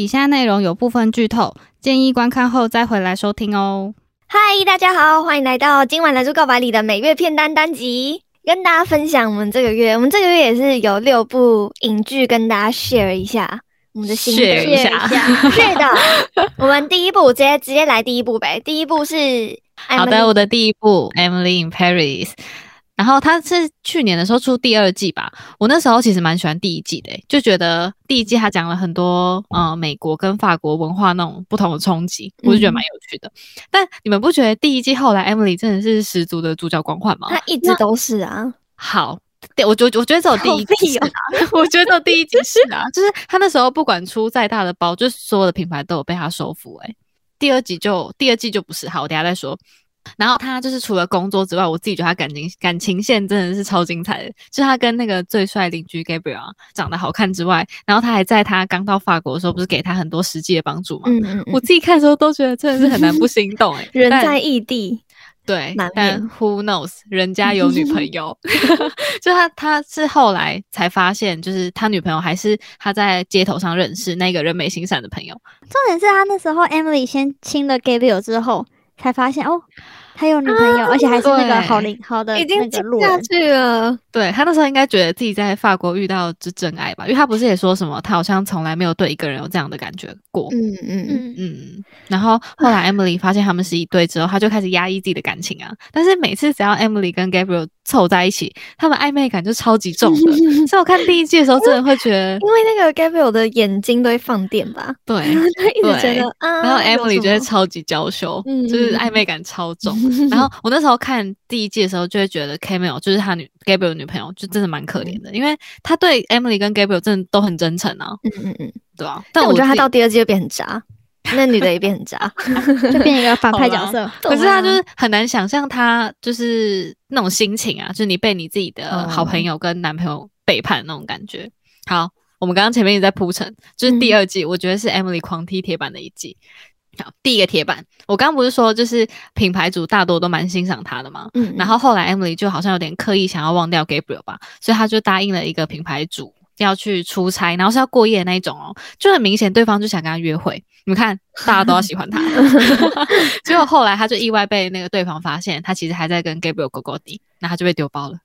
以下内容有部分剧透，建议观看后再回来收听哦。嗨，大家好，欢迎来到今晚《来做告白》里的每月片单单集，跟大家分享我们这个月，我们这个月也是有六部影剧跟大家 share 一下我们的心得 share 一下是的，我们第一部直接直接来第一部呗，第一部是好的，我的第一部《Emily in Paris》。然后他是去年的时候出第二季吧，我那时候其实蛮喜欢第一季的，就觉得第一季他讲了很多呃美国跟法国文化那种不同的冲击，我就觉得蛮有趣的。但你们不觉得第一季后来 Emily 真的是十足的主角光环吗？她一直都是啊。好，对我觉我觉得只有第一季啊，我觉得第一季是啊，就是他那时候不管出再大的包，就是所有的品牌都有被他收服。哎，第二季就第二季就不是，好，我等下再说。然后他就是除了工作之外，我自己觉得他感情感情线真的是超精彩的。就他跟那个最帅邻居 Gabriel 长得好看之外，然后他还在他刚到法国的时候，不是给他很多实际的帮助嘛？嗯嗯。我自己看的时候都觉得真的是很难不心动哎。人在异地，对，但 Who knows，人家有女朋友。就他他是后来才发现，就是他女朋友还是他在街头上认识那个人美心善的朋友。重点是他那时候 Emily 先亲了 Gabriel 之后。才发现哦，他有女朋友，而且还是那个好灵好的已经那个路下去了。对他那时候应该觉得自己在法国遇到是真爱吧，因为他不是也说什么，他好像从来没有对一个人有这样的感觉过。嗯嗯嗯嗯。然后后来 Emily 发现他们是一对之后，他就开始压抑自己的感情啊。但是每次只要 Emily 跟 Gabriel 凑在一起，他们暧昧感就超级重的。所以我看第一季的时候，真的会觉得，因为那个 Gabriel 的眼睛都会放电吧？对，他一直觉得啊。然后 Emily 觉得超级娇羞，就是暧昧感超重。然后我那时候看第一季的时候，就会觉得 Camille 就是他女 Gabriel 女朋友，就真的蛮可怜的，因为他对 Emily 跟 Gabriel 真的都很真诚啊。嗯嗯嗯，对啊。但我觉得他到第二季就变很渣。那女的也变很渣，就变一个反派角色。可是他就是很难想象他就是那种心情啊，就是你被你自己的好朋友跟男朋友背叛那种感觉。好，我们刚刚前面也在铺陈，就是第二季，我觉得是 Emily 狂踢铁板的一季。好，第一个铁板，我刚刚不是说就是品牌主大多都蛮欣赏他的嘛？嗯，然后后来 Emily 就好像有点刻意想要忘掉 Gabriel 吧，所以他就答应了一个品牌主。要去出差，然后是要过夜那一种哦，就很明显对方就想跟他约会。你们看，大家都要喜欢他，结果后来他就意外被那个对方发现，他其实还在跟 Gabriel 勾勾搭，那他就被丢包了。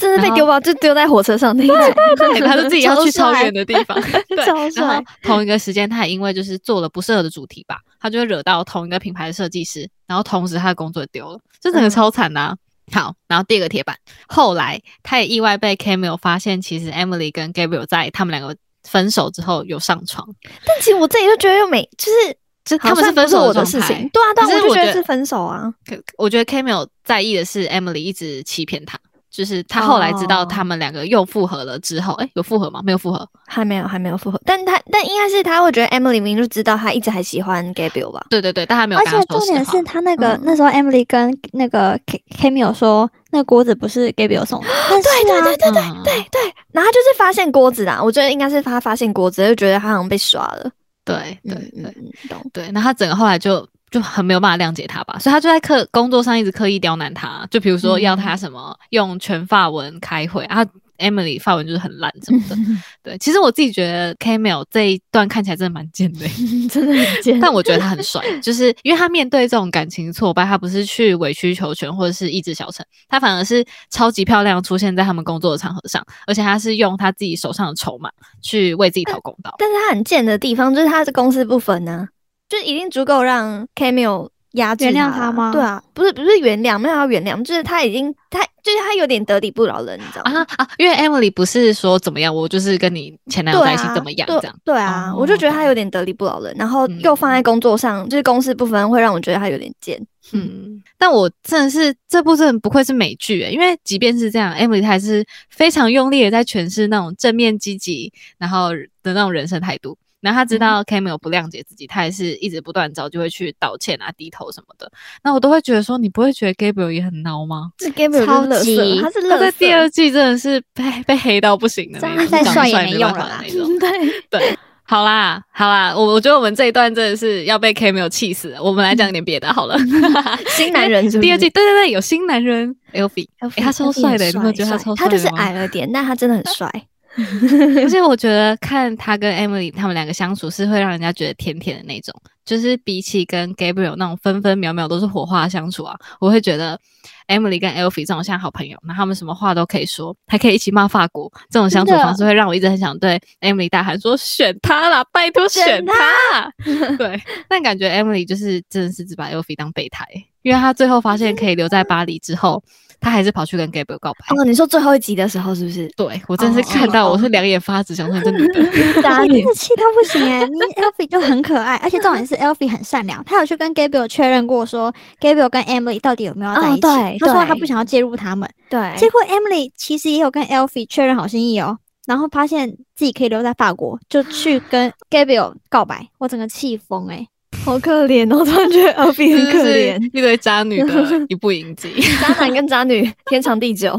真是被丢包，就丢在火车上那一种。对，他是自己要去超远的地方。对，然后同一个时间，他也因为就是做了不适合的主题吧，他就会惹到同一个品牌的设计师，然后同时他的工作也丢了，这整个超惨的。好，然后第二个铁板，后来他也意外被 Camille 发现，其实 Emily 跟 Gabriel 在他们两个分手之后有上床。但其实我自己就觉得又没，就是就他们是分手的事情。对啊，但我就觉得是分手啊。我觉得 Camille 在意的是 Emily 一直欺骗他。就是他后来知道他们两个又复合了之后，哎，有复合吗？没有复合，还没有，还没有复合。但他但应该是他会觉得 Emily 明明就知道他一直还喜欢 Gabriel 吧？对对对，但他没有。而且重点是他那个那时候 Emily 跟那个 K Camille 说，那锅子不是 Gabriel 送的。对对对对对对对。然后就是发现锅子啦，我觉得应该是他发现锅子，就觉得他好像被耍了。对对对，懂对。那他整个后来就。就很没有办法谅解他吧，所以他就在刻工作上一直刻意刁难他，就比如说要他什么用全发文开会啊，Emily 法文就是很烂什么的。对，其实我自己觉得 Camille 这一段看起来真的蛮贱的，真的很贱。但我觉得他很帅，就是因为他面对这种感情挫败，他不是去委曲求全或者是意志消沉，他反而是超级漂亮出现在他们工作的场合上，而且他是用他自己手上的筹码去为自己讨公道。但是他很贱的地方就是他是公私不分呢。就已经足够让 Camille 压制原谅他吗？对啊，不是不是原谅，没有要原谅，就是他已经他就是他有点得理不饶人，你知道吗？啊啊！因为 Emily 不是说怎么样，我就是跟你前男友在一起怎么样这样。对啊，我就觉得他有点得理不饶人，然后又放在工作上，就是公事部分，会让我觉得他有点贱。嗯，但我真的是这部真的不愧是美剧诶，因为即便是这样，Emily 还是非常用力的在诠释那种正面积极，然后的那种人生态度。然后他知道 Camille 不谅解自己，他也是一直不断找机会去道歉啊、低头什么的。那我都会觉得说，你不会觉得 Gabriel 也很孬吗？这 Gabriel 超级，他是他在第二季真的是被被黑到不行的那种，再帅也没用了那种。对对，好啦好啦，我我觉得我们这一段真的是要被 Camille 气死了。我们来讲点别的好了。新男人是第二季，对对对，有新男人 Elfi，他超帅的，你有觉得他超帅他就是矮了点，但他真的很帅。而且我觉得看他跟 Emily 他们两个相处是会让人家觉得甜甜的那种，就是比起跟 Gabriel 那种分分秒秒都是火花相处啊，我会觉得 Emily 跟 Elfie 这种像好朋友，那他们什么话都可以说，还可以一起骂法国，这种相处方式会让我一直很想对 Emily 大喊说选他啦，拜托选他。对，但感觉 Emily 就是真的是只把 Elfie 当备胎，因为他最后发现可以留在巴黎之后。他还是跑去跟 Gabriel 告白。哦，你说最后一集的时候是不是？对我真是看到我是两眼发直，想说这女的，真的气到不行哎！你 Elfie 就很可爱，而且重点是 Elfie 很善良，他有去跟 Gabriel 确认过，说 Gabriel 跟 Emily 到底有没有在一起。对，他说他不想要介入他们。对，结果 Emily 其实也有跟 Elfie 确认好心意哦，然后发现自己可以留在法国，就去跟 Gabriel 告白。我整个气疯哎！好可怜哦，突然觉得 Elfie 很可怜，一堆渣女的一部影集，渣男跟渣女天长地久。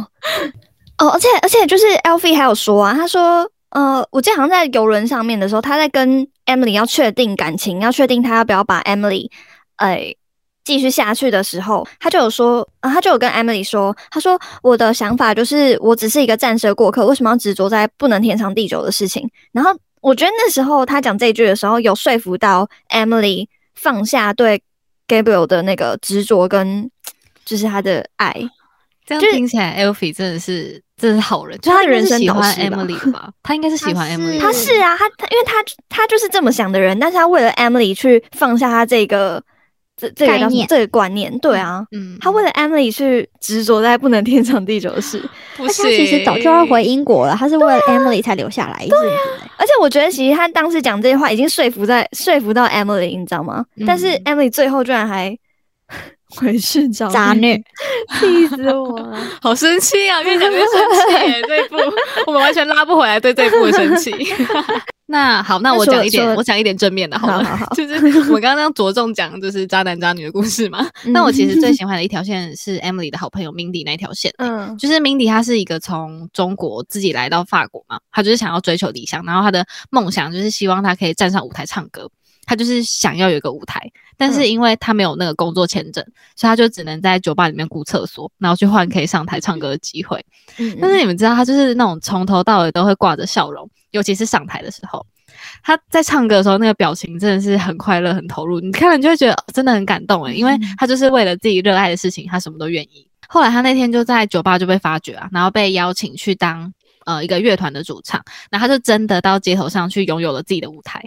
哦，而且而且就是 Elfie 还有说啊，他说，呃，我记得好像在游轮上面的时候，他在跟 Emily 要确定感情，要确定他要不要把 Emily，哎，继续下去的时候，他就有说，啊，他就有跟 Emily 说，他说我的想法就是，我只是一个暂时的过客，为什么要执着在不能天长地久的事情？然后。我觉得那时候他讲这句的时候，有说服到 Emily 放下对 Gabriel 的那个执着跟就是他的爱。这样听起来，Elfie 真的是真的是好人，就他人生喜欢 Emily 吧？他应该是喜欢 Emily。他是啊，他他因为他他就是这么想的人，但是他为了 Emily 去放下他这个。这这个念。这个观念，对啊，嗯，他为了 Emily 去执着在不能天长地久的事，他其实早就要回英国了，他是为了 Emily 才留下来。对啊，而且我觉得其实他当时讲这些话已经说服在说服到 Emily，你知道吗？但是 Emily 最后居然还回去找渣女，气死我了，好生气啊！越讲越生气，这一步我们完全拉不回来，对这一步的生气。那好，那我讲一点，我讲一点正面的，好了，就是我刚刚着重讲就是渣男渣女的故事嘛。那我其实最 喜欢的一条线是 Emily 的好朋友 Mindy 那条线，嗯，就是 Mindy 她是一个从中国自己来到法国嘛，她就是想要追求理想，然后她的梦想就是希望她可以站上舞台唱歌，她就是想要有一个舞台，但是因为他没有那个工作签证，所以他就只能在酒吧里面雇厕所，然后去换可以上台唱歌的机会。但是你们知道，他就是那种从头到尾都会挂着笑容。尤其是上台的时候，他在唱歌的时候，那个表情真的是很快乐、很投入。你看了你就会觉得真的很感动诶，因为他就是为了自己热爱的事情，他什么都愿意。后来他那天就在酒吧就被发掘啊，然后被邀请去当呃一个乐团的主唱，然后他就真的到街头上去拥有了自己的舞台，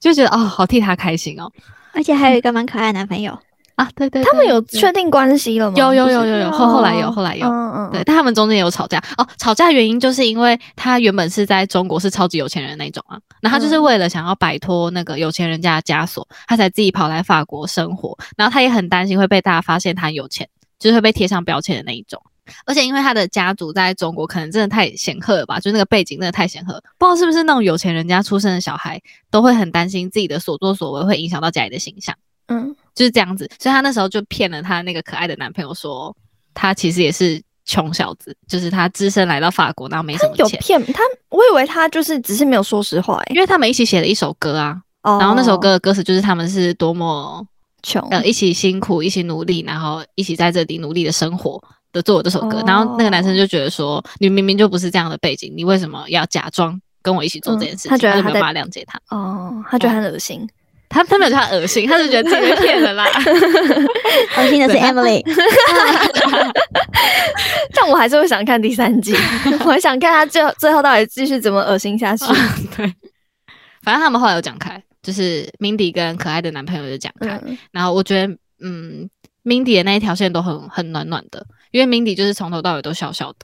就觉得哦，好替他开心哦，而且还有一个蛮可爱的男朋友。啊，对对，他们有确定关系了吗？有有有有有，后后来有后来有，嗯嗯，对，但他们中间有吵架哦。吵架原因就是因为他原本是在中国是超级有钱人那种啊，然后他就是为了想要摆脱那个有钱人家的枷锁，他才自己跑来法国生活。然后他也很担心会被大家发现他有钱，就是会被贴上标签的那一种。而且因为他的家族在中国可能真的太显赫了吧，就那个背景真的太显赫，不知道是不是那种有钱人家出生的小孩都会很担心自己的所作所为会影响到家里的形象。嗯。就是这样子，所以他那时候就骗了他那个可爱的男朋友，说他其实也是穷小子，就是他只身来到法国，然后没什么钱。有骗他？我以为他就是只是没有说实话，因为他们一起写了一首歌啊，然后那首歌的歌词就是他们是多么穷，呃，一起辛苦，一起努力，然后一起在这里努力的生活的做我这首歌。然后那个男生就觉得说，你明明就不是这样的背景，你为什么要假装跟我一起做这件事情？他觉得没有办法谅解他，哦，他觉得很恶心。他他没有他恶心，他是觉得自己被骗了啦。恶心的是 Emily，但我还是会想看第三季，我想看他最后最后到底继续怎么恶心下去。对，反正他们后来有讲开，就是 Mindy 跟可爱的男朋友就讲开，然后我觉得，嗯，Mindy 的那一条线都很很暖暖的，因为 Mindy 就是从头到尾都笑笑的。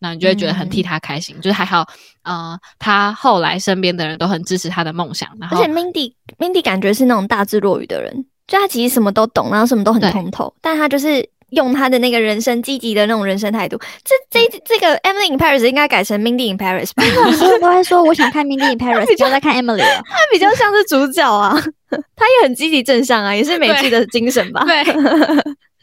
那你就会觉得很替他开心，就是还好，呃，他后来身边的人都很支持他的梦想。然后，而且 Mindy Mindy 感觉是那种大智若愚的人，就他其实什么都懂，然后什么都很通透，但他就是用他的那个人生积极的那种人生态度。这这这个 Emily in Paris 应该改成 Mindy in Paris 吧？所有都在说我想看 Mindy in Paris，不要再看 Emily 了。他比较像是主角啊，他也很积极正向啊，也是美剧的精神吧？对。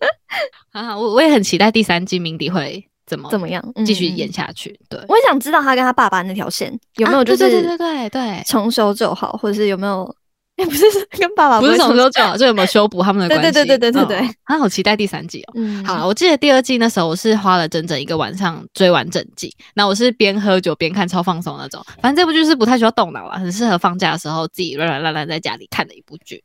啊，我我也很期待第三季 Mindy 会。怎么怎么样？继续演下去？对，我也想知道他跟他爸爸那条线有没有就是对对对对对重修就好，或者是有没有？不是跟爸爸不是从从头就好，就有没有修补他们的关系？对对对对对对哦他好期待第三季哦。嗯，好，我记得第二季那时候我是花了整整一个晚上追完整季，那我是边喝酒边看，超放松那种。反正这部剧是不太需要动脑啊，很适合放假的时候自己软软烂烂在家里看的一部剧。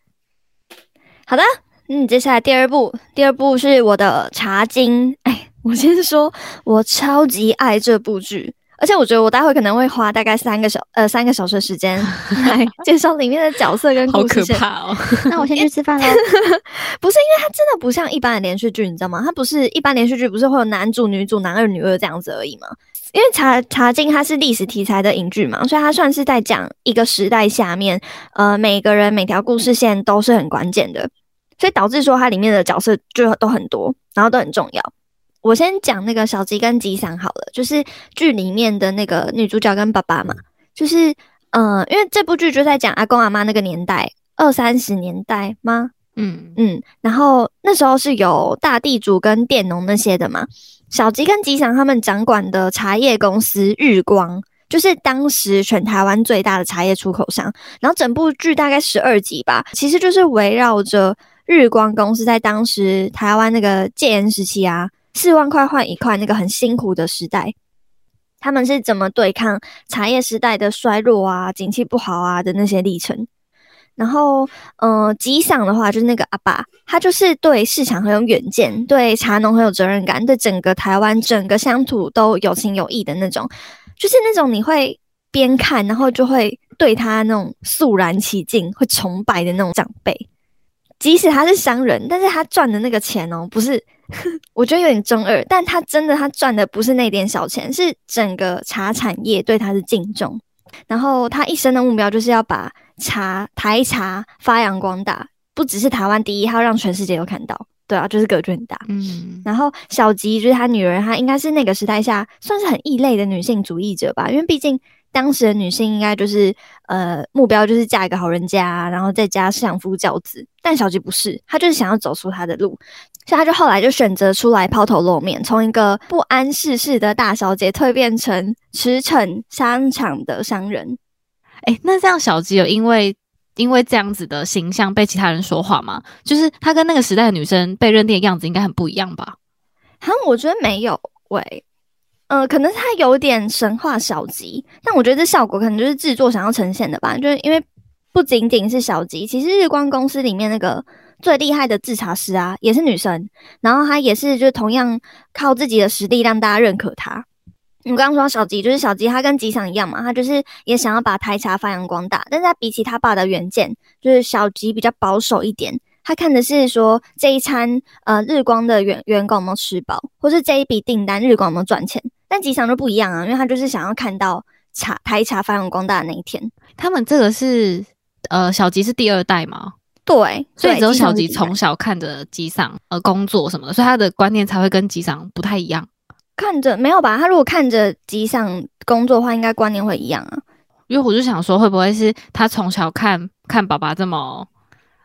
好的，嗯，接下来第二部，第二部是我的《茶经》。哎，我先说，我超级爱这部剧，而且我觉得我待会可能会花大概三个小呃三个小时的时间 来介绍里面的角色跟好可故事线。怕哦！那我先去吃饭喽。不是因为它真的不像一般的连续剧，你知道吗？它不是一般连续剧，不是会有男主、女主、男二、女二这样子而已吗？因为茶茶经它是历史题材的影剧嘛，所以它算是在讲一个时代下面，呃，每个人每条故事线都是很关键的，所以导致说它里面的角色就都很多，然后都很重要。我先讲那个小吉跟吉祥好了，就是剧里面的那个女主角跟爸爸嘛，就是呃，因为这部剧就在讲阿公阿妈那个年代，二三十年代吗？嗯，嗯，然后那时候是有大地主跟佃农那些的嘛。小吉跟吉祥他们掌管的茶叶公司日光，就是当时全台湾最大的茶叶出口商。然后整部剧大概十二集吧，其实就是围绕着日光公司在当时台湾那个戒严时期啊，四万块换一块那个很辛苦的时代，他们是怎么对抗茶叶时代的衰弱啊、景气不好啊的那些历程。然后，呃，吉祥的话就是那个阿爸，他就是对市场很有远见，对茶农很有责任感，对整个台湾、整个乡土都有情有义的那种，就是那种你会边看，然后就会对他那种肃然起敬、会崇拜的那种长辈。即使他是商人，但是他赚的那个钱哦，不是，我觉得有点中二，但他真的他赚的不是那点小钱，是整个茶产业对他的敬重。然后他一生的目标就是要把茶台茶发扬光大，不只是台湾第一，还要让全世界都看到。对啊，就是格局很大。嗯，然后小吉就是他女儿，她应该是那个时代下算是很异类的女性主义者吧，因为毕竟当时的女性应该就是呃目标就是嫁一个好人家，然后在家相夫教子。但小吉不是，她就是想要走出她的路，所以她就后来就选择出来抛头露面，从一个不谙世事的大小姐蜕变成驰骋商场的商人。哎，那这样小吉有因为因为这样子的形象被其他人说话吗？就是她跟那个时代的女生被认定的样子应该很不一样吧？好像我觉得没有喂，呃，可能是他有点神话小吉，但我觉得这效果可能就是制作想要呈现的吧，就是因为不仅仅是小吉，其实日光公司里面那个最厉害的制茶师啊，也是女生，然后她也是就是同样靠自己的实力让大家认可她。我刚刚说小吉，就是小吉，他跟吉祥一样嘛，他就是也想要把台茶发扬光大，但是他比起他爸的远见，就是小吉比较保守一点，他看的是说这一餐呃日光的员员工有没有吃饱，或是这一笔订单日光有没有赚钱。但吉祥就不一样啊，因为他就是想要看到茶台茶发扬光大的那一天。他们这个是呃小吉是第二代吗？对，所以只有小吉从小看着吉祥呃工作什么的，所以他的观念才会跟吉祥不太一样。看着没有吧？他如果看着吉祥工作的话，应该观念会一样啊。因为我就想说，会不会是他从小看看爸爸这么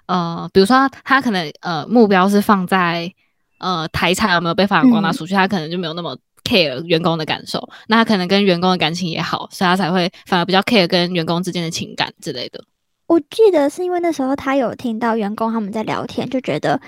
呃，比如说他他可能呃目标是放在呃台产有没有被发扬光大嗯出去，他可能就没有那么 care 员工的感受，那他可能跟员工的感情也好，所以他才会反而比较 care 跟员工之间的情感之类的。我记得是因为那时候他有听到员工他们在聊天，就觉得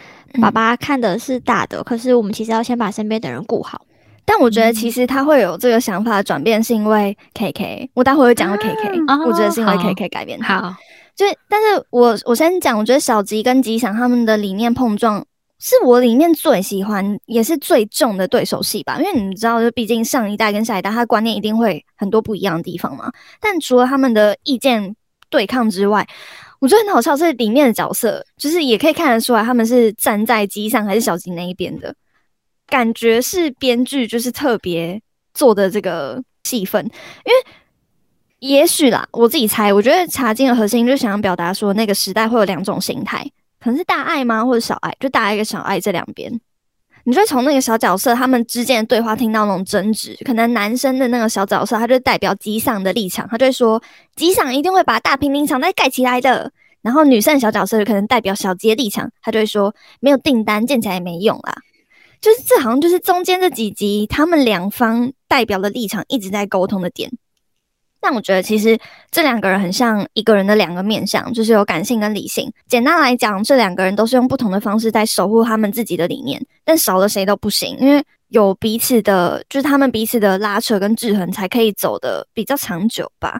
爸爸看的是大的，可是我们其实要先把身边的人顾好。但我觉得嗯其实他会有这个想法的转变，是因为 KK。我待会会讲到 KK，、啊我觉得是因为 KK 改变他。好，就，但是我我先讲，我觉得小吉跟吉祥他们的理念碰撞，是我里面最喜欢也是最重的对手戏吧。因为你知道，就毕竟上一代跟下一代，他观念一定会很多不一样的地方嘛。但除了他们的意见对抗之外，我觉得很好笑，是里面的角色，就是也可以看得出来，他们是站在吉祥还是小吉那一边的。感觉是编剧就是特别做的这个戏份，因为也许啦，我自己猜，我觉得茶经的核心就是想要表达说，那个时代会有两种心态，可能是大爱吗，或者小爱，就大爱跟小爱这两边。你就会从那个小角色他们之间的对话听到那种争执，可能男生的那个小角色，他就代表吉祥的立场，他就会说吉祥一定会把大平林场再盖起来的。然后女生的小角色可能代表小杰立场，他就会说没有订单建起来也没用啦。就是这好像就是中间这几集他们两方代表的立场一直在沟通的点。但我觉得其实这两个人很像一个人的两个面相，就是有感性跟理性。简单来讲，这两个人都是用不同的方式在守护他们自己的理念，但少了谁都不行，因为有彼此的，就是他们彼此的拉扯跟制衡，才可以走的比较长久吧。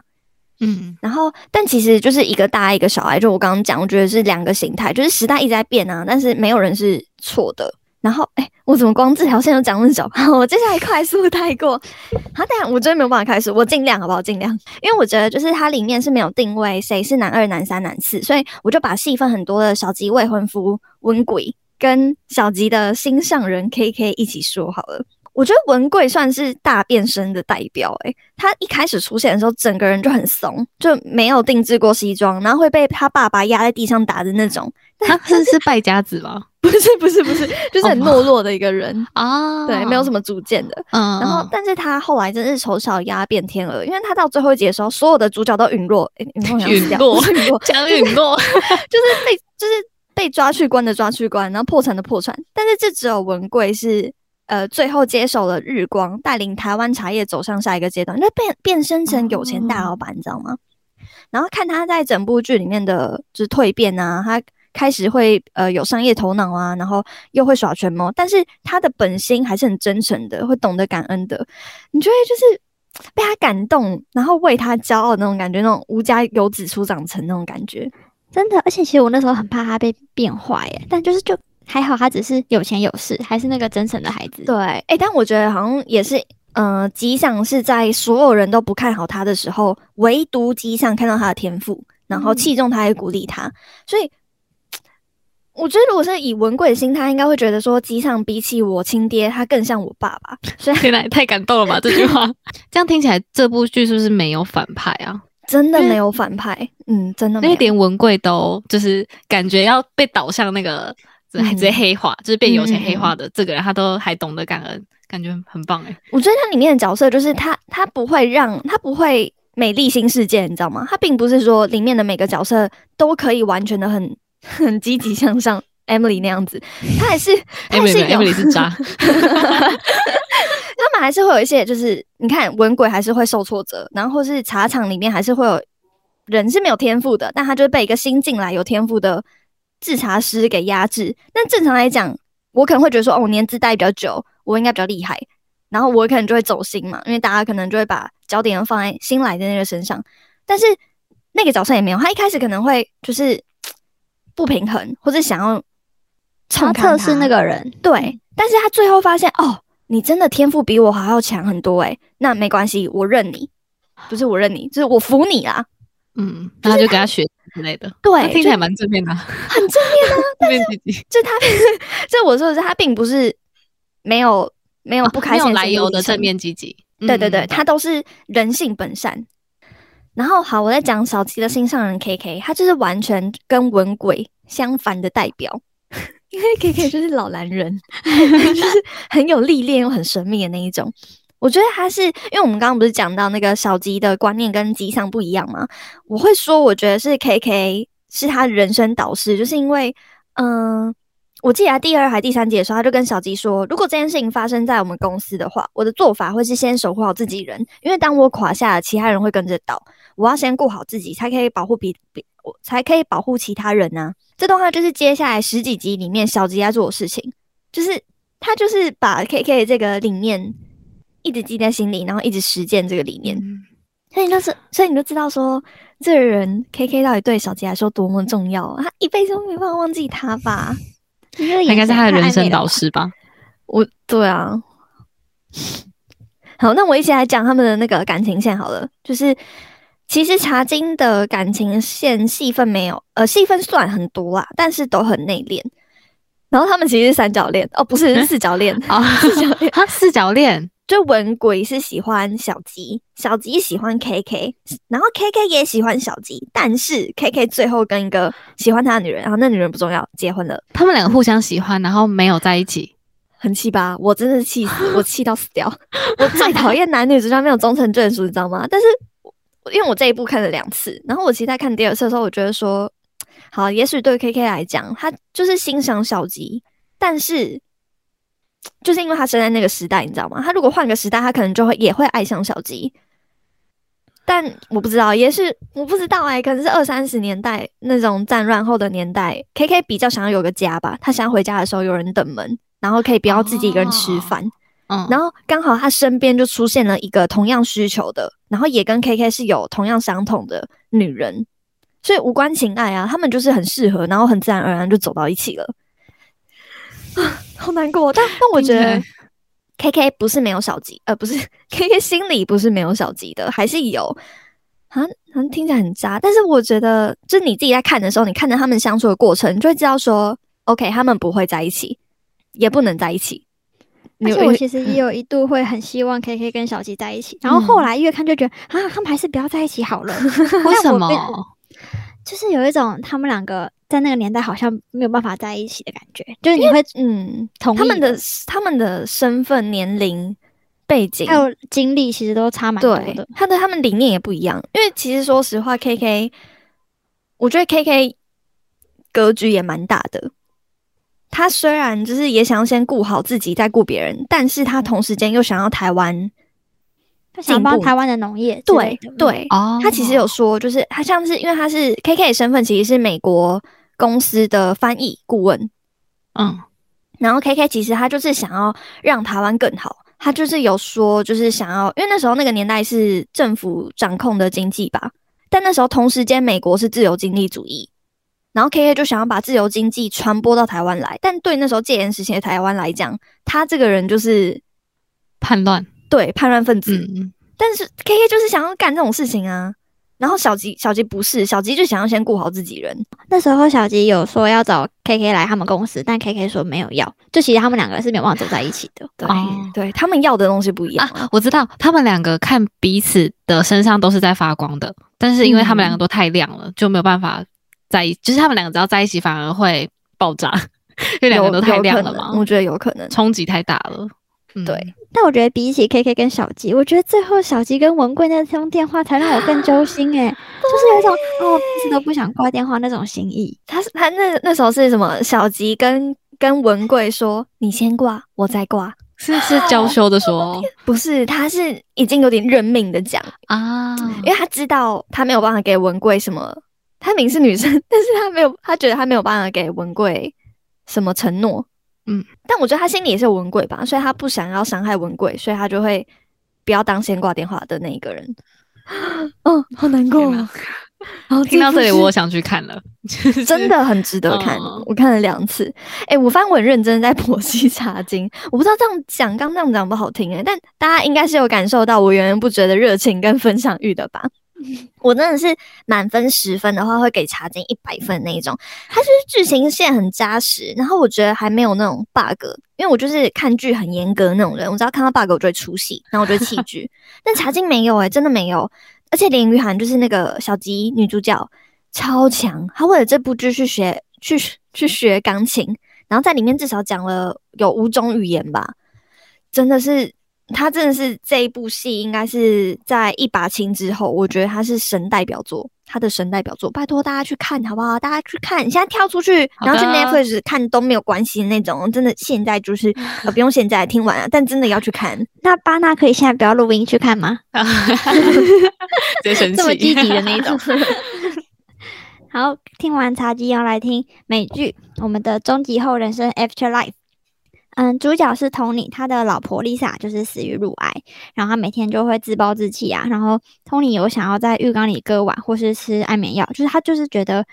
嗯，然后，但其实就是一个大爱一个小爱，就我刚刚讲，我觉得是两个形态，就是时代一直在变啊，但是没有人是错的。然后，哎，我怎么光这条线都讲那么久？我接下来快速带过。好，等下我真的没有办法开始，我尽量好不好？尽量，因为我觉得就是它里面是没有定位谁是男二、男三、男四，所以我就把戏份很多的小吉未婚夫温鬼跟小吉的心上人 K K 一起说好了。我觉得文贵算是大变身的代表，诶，他一开始出现的时候，整个人就很怂，就没有定制过西装，然后会被他爸爸压在地上打的那种。他是是败家子吗？不是不是不是，就是很懦弱的一个人啊，对，没有什么主见的。嗯，然后但是他后来真是丑小鸭变天鹅，因为他到最后一集的时候，所有的主角都陨落，陨落陨落陨落，讲陨落，就是被就是被抓去关的抓去关，然后破产的破产，但是这只有文贵是。呃，最后接手了日光，带领台湾茶叶走上下一个阶段，就变变身成有钱大老板，你知道吗？然后看他在整部剧里面的就是蜕变啊，他开始会呃有商业头脑啊，然后又会耍权谋，但是他的本心还是很真诚的，会懂得感恩的。你觉得就是被他感动，然后为他骄傲那种感觉，那种无家有子初长成那种感觉，真的。而且其实我那时候很怕他被变坏，耶，但就是就。还好他只是有钱有势，还是那个真诚的孩子。对，哎，但我觉得好像也是，嗯，吉祥是在所有人都不看好他的时候，唯独吉祥看到他的天赋，然后器重他，也鼓励他。所以，我觉得如果是以文贵的心态，应该会觉得说，吉祥比起我亲爹，他更像我爸爸。所以，天哪，太感动了吧！这句话，这样听起来，这部剧是不是没有反派啊？真的没有反派，嗯，真的，因为连文贵都就是感觉要被导向那个。直接黑化，就是被有钱黑化的这个人，他都还懂得感恩，感觉很棒哎。我觉得他里面的角色就是他，他不会让他不会美丽新世界，你知道吗？他并不是说里面的每个角色都可以完全的很很积极向上，Emily 那样子，他还是他还是 Emily 是渣。他们还是会有一些，就是你看文鬼还是会受挫折，然后或是茶厂里面还是会有人是没有天赋的，但他就是被一个新进来有天赋的。制茶师给压制，但正常来讲，我可能会觉得说，哦，我年资待比较久，我应该比较厉害，然后我可能就会走心嘛，因为大家可能就会把焦点放在新来的那个身上。但是那个角色也没有，他一开始可能会就是不平衡，或者想要他测试那个人，对。但是他最后发现，哦，你真的天赋比我还要强很多，诶，那没关系，我认你，不是我认你，就是我服你啦。嗯，然后就给他学之类的，对，听起来蛮正面的，很正面啊。正面积极，就他，这我说的是，他并不是没有没有不开心来由的正面积极，对对对，他都是人性本善。然后好，我在讲小七的心上人 K K，他就是完全跟文鬼相反的代表，因为 K K 就是老男人，就是很有历练又很神秘的那一种。我觉得他是，因为我们刚刚不是讲到那个小吉的观念跟吉祥不一样吗？我会说，我觉得是 K K 是他人生导师，就是因为，嗯，我记得第二还第三节的时候，他就跟小吉说，如果这件事情发生在我们公司的话，我的做法会是先守护好自己人，因为当我垮下了，其他人会跟着倒，我要先顾好自己，才可以保护比比，我才可以保护其他人呢。这段话就是接下来十几集里面小吉在做的事情，就是他就是把 K K 这个理念。一直记在心里，然后一直实践这个理念，所以就是，所以你就知道说，这个人 K K 到底对小吉来说多么重要，他一辈子都没办法忘记他吧？应该是他的人生导师吧？我对啊，好，那我一起来讲他们的那个感情线好了。就是其实茶金的感情线戏份没有，呃，戏份算很多啦，但是都很内敛。然后他们其实是三角恋，哦，不是四角恋 啊，四角恋，他四角恋。就文鬼是喜欢小吉，小吉喜欢 K K，然后 K K 也喜欢小吉，但是 K K 最后跟一个喜欢他的女人，然后那女人不重要，结婚了。他们两个互相喜欢，然后没有在一起，很气吧？我真的是气死，我气到死掉。我最讨厌男女之间没有忠诚眷属，你知道吗？但是因为我这一部看了两次，然后我其实在看第二次的时候，我觉得说，好，也许对 K K 来讲，他就是欣赏小吉，但是。就是因为他生在那个时代，你知道吗？他如果换个时代，他可能就会也会爱上小鸡。但我不知道，也是我不知道哎、可能是二三十年代那种战乱后的年代，K K 比较想要有个家吧。他想要回家的时候有人等门，然后可以不要自己一个人吃饭。嗯，然后刚好他身边就出现了一个同样需求的，然后也跟 K K 是有同样相同的女人，所以无关情爱啊，他们就是很适合，然后很自然而然就走到一起了。啊，好难过，但但我觉得 K K 不是没有小吉，呃，不是 K K 心里不是没有小吉的，还是有。好像好像听起来很渣，但是我觉得，就是你自己在看的时候，你看着他们相处的过程，你就会知道说，OK，他们不会在一起，也不能在一起。而且我其实也有一度会很希望 K K 跟小吉在一起，然后后来越看就觉得啊，他们还是不要在一起好了。为什么？就是有一种他们两个在那个年代好像没有办法在一起的感觉，就是你会嗯，同他们的的他们的身份、年龄、背景，还有经历其实都差蛮多的。他的他们理念也不一样。因为其实说实话，K K，我觉得 K K 格局也蛮大的。他虽然就是也想要先顾好自己，再顾别人，但是他同时间又想要台湾。他想进步帮台湾的农业之对对，哦，他其实有说，就是他像是因为他是 K K 身份，其实是美国公司的翻译顾问，嗯。然后 K K 其实他就是想要让台湾更好，他就是有说就是想要，因为那时候那个年代是政府掌控的经济吧，但那时候同时间美国是自由经济主义，然后 K K 就想要把自由经济传播到台湾来，但对那时候戒严时期的台湾来讲，他这个人就是叛乱，对叛乱分子，嗯嗯，但是 K K 就是想要干这种事情啊。然后小吉小吉不是小吉就想要先顾好自己人，那时候小吉有说要找 K K 来他们公司，但 K K 说没有要，就其实他们两个是没有办法走在一起的。对、哦对，他们要的东西不一样啊，我知道他们两个看彼此的身上都是在发光的，但是因为他们两个都太亮了，就没有办法在一，就是他们两个只要在一起反而会爆炸，因为两个都太亮了嘛，我觉得有可能。冲击太大了。嗯对，但我觉得比起 K K 跟小吉，我觉得最后小吉跟文贵那通电话才让我更揪心诶、就是有一种哦，一直都不想挂电话那种心意。他是他那那时候是什么？小吉跟跟文贵说：“你先挂，我再挂。是是娇羞的说” 不是，他是已经有点认命的讲，啊，因为他知道他没有办法给文贵什么。他明明是女生，但是他没有，他觉得他没有办法给文贵什么承诺。嗯，但我觉得他心里也是有文贵吧，所以他不想要伤害文贵，所以他就会不要当先挂电话的那一个人。哦，好难过。然后听到这里，我想去看了，真的很值得看，嗯我看了两次。哎、我发现我很认真地在剖析茶经，我不知道这样讲，刚那样讲不好听哎、但大家应该是有感受到我源源不绝的热情跟分享欲的吧？我真的是满分十分的话，会给茶经一百分那一种。它就是剧情线很扎实，然后我觉得还没有那种 bug，因为我就是看剧很严格那种人，我只要看到 bug 我就会出戏，然后我就弃剧。但茶经没有诶、真的没有。而且林雨涵就是那个小吉女主角，超强。她为了这部剧去学去去学钢琴，然后在里面至少讲了有五种语言吧，真的是她真的是这一部戏应该是在一把青之后，我觉得他是神代表作，他的神代表作，拜托大家去看好不好？大家去看，你现在跳出去，然后去 Netflix 看都没有关系的那种，真的现在就是 呃不用现在听完了，但真的要去看。那巴纳可以现在不要录音去看吗？直接生气，这么积极的那种。好，听完茶几要来听美剧《我们的终极后人生 After Life》。嗯，主角是 Tony，他的老婆 Lisa 就是死于乳癌，然后他每天就会自暴自弃啊。然后 Tony 有想要在浴缸里割腕或是吃安眠药，就是他就是觉得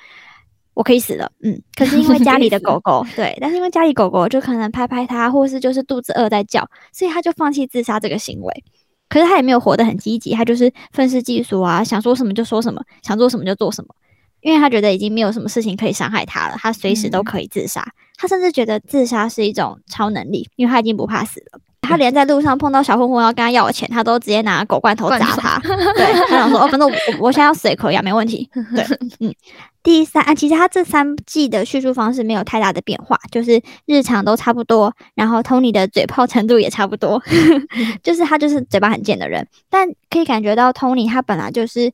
我可以死了，嗯。可是因为家里的 狗狗，对，但是因为家里狗狗就可能拍拍他，或是就是肚子饿在叫，所以他就放弃自杀这个行为。可是他也没有活得很积极，他就是愤世嫉俗啊，想说什么就说什么，想做什么就做什么，因为他觉得已经没有什么事情可以伤害他了，他随时都可以自杀。他甚至觉得自杀是一种超能力，因为他已经不怕死了。他连在路上碰到小混混要跟他要钱，他都直接拿狗罐头砸他。对，他想说哦，反正我我我现在要死也可以啊，没问题。对，嗯。第三啊，其实他这三季的叙述方式没有太大的变化，就是日常都差不多，然后 Tony 的嘴炮程度也差不多，就是他就是嘴巴很贱的人，但可以感觉到 Tony 他本来就是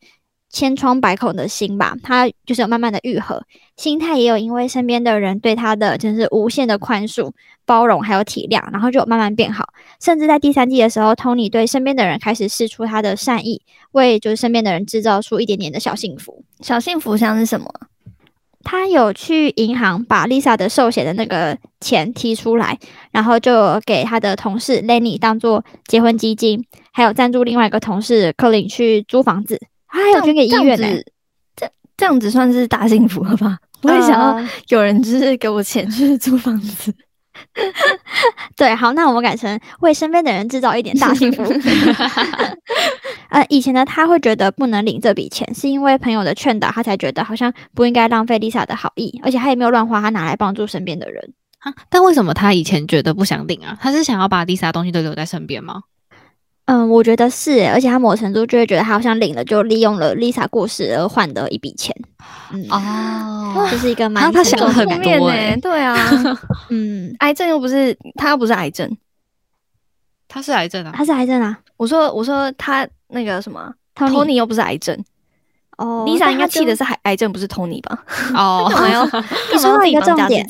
千疮百孔的心吧，他就是有慢慢的愈合，心态也有因为身边的人对他的真是无限的宽恕、包容还有体谅，然后就慢慢变好。甚至在第三季的时候，Tony 对身边的人开始试出他的善意，为就是身边的人制造出一点点的小幸福。小幸福像是什么？他有去银行把 Lisa 的寿险的那个钱提出来，然后就给他的同事 Lenny 当做结婚基金，还有赞助另外一个同事 Colin 去租房子。他还有捐给医院呢、这这样子算是大幸福了吧？我也想要有人就是给我钱去租房子。对，好，那我们改成为身边的人制造一点大幸福。呃，以前呢他会觉得不能领这笔钱，是因为朋友的劝导，他才觉得好像不应该浪费 Lisa 的好意，而且他也没有乱花，他拿来帮助身边的人。啊，但为什么他以前觉得不想领啊？他是想要把 Lisa 的东西都留在身边吗？嗯，我觉得是欸，而且他某程度就会觉得他好像领了，就利用了 Lisa 过世而换得一笔钱。嗯，哦，这是一个蛮他想很多后面呢、欸 对啊，嗯，癌症又不是他又不是癌症。他是癌症啊，他是癌症啊我说我说他那个什么，Tony Tony 又不是癌症哦，Lisa 应该气的是是癌癌症，不是 Tony 吧？哦，干嘛要你干说到一个重点？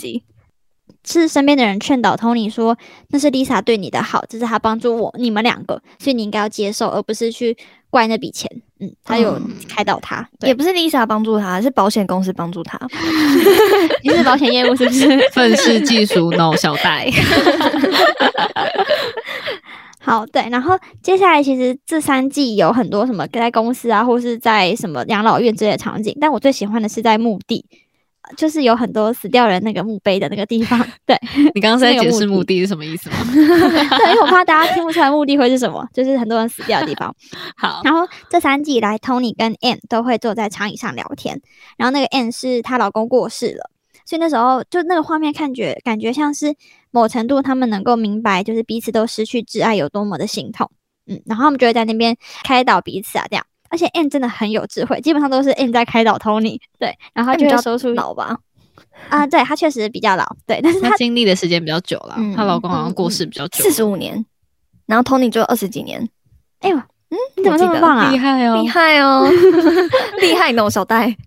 是身边的人劝导 Tony 说，那是 Lisa 对你的好，这是他帮助我你们两个，所以你应该要接受，而不是去怪那笔钱。嗯，他有嗯开导他，对也不是 Lisa 帮助他，是保险公司帮助他。你是保险业务是不是？愤世嫉俗 no 小戴，好，对，然后接下来其实这三季有很多什么在公司啊，或是在什么养老院之类的场景，但我最喜欢的是在墓地，呃就是有很多死掉人那个墓碑的那个地方。对，你刚刚是在解释是那个目的目的是什么意思吗？对，因为我怕大家听不出来墓地会是什么，就是很多人死掉的地方。好，然后这三季以来，Tony 跟 Anne 都会坐在长椅上聊天。然后那个 Anne 是她老公过世了，所以那时候就那个画面看觉感觉像是某程度他们能够明白，就是彼此都失去挚爱有多么的心痛。嗯，然后他们就会在那边开导彼此啊，这样。而且 Anne 真的很有智慧，基本上都是 Anne 在开导 Tony。对，然后他就会说出老吧，啊，对他确实比较老，对，但是他她经历的时间比较久了嗯，她老公好像过世比较久，四十五年，然后 Tony 就二十几年，哎呦，嗯，你怎么这么棒啊厉？害哦厉，害哦，厉害 呢，小戴。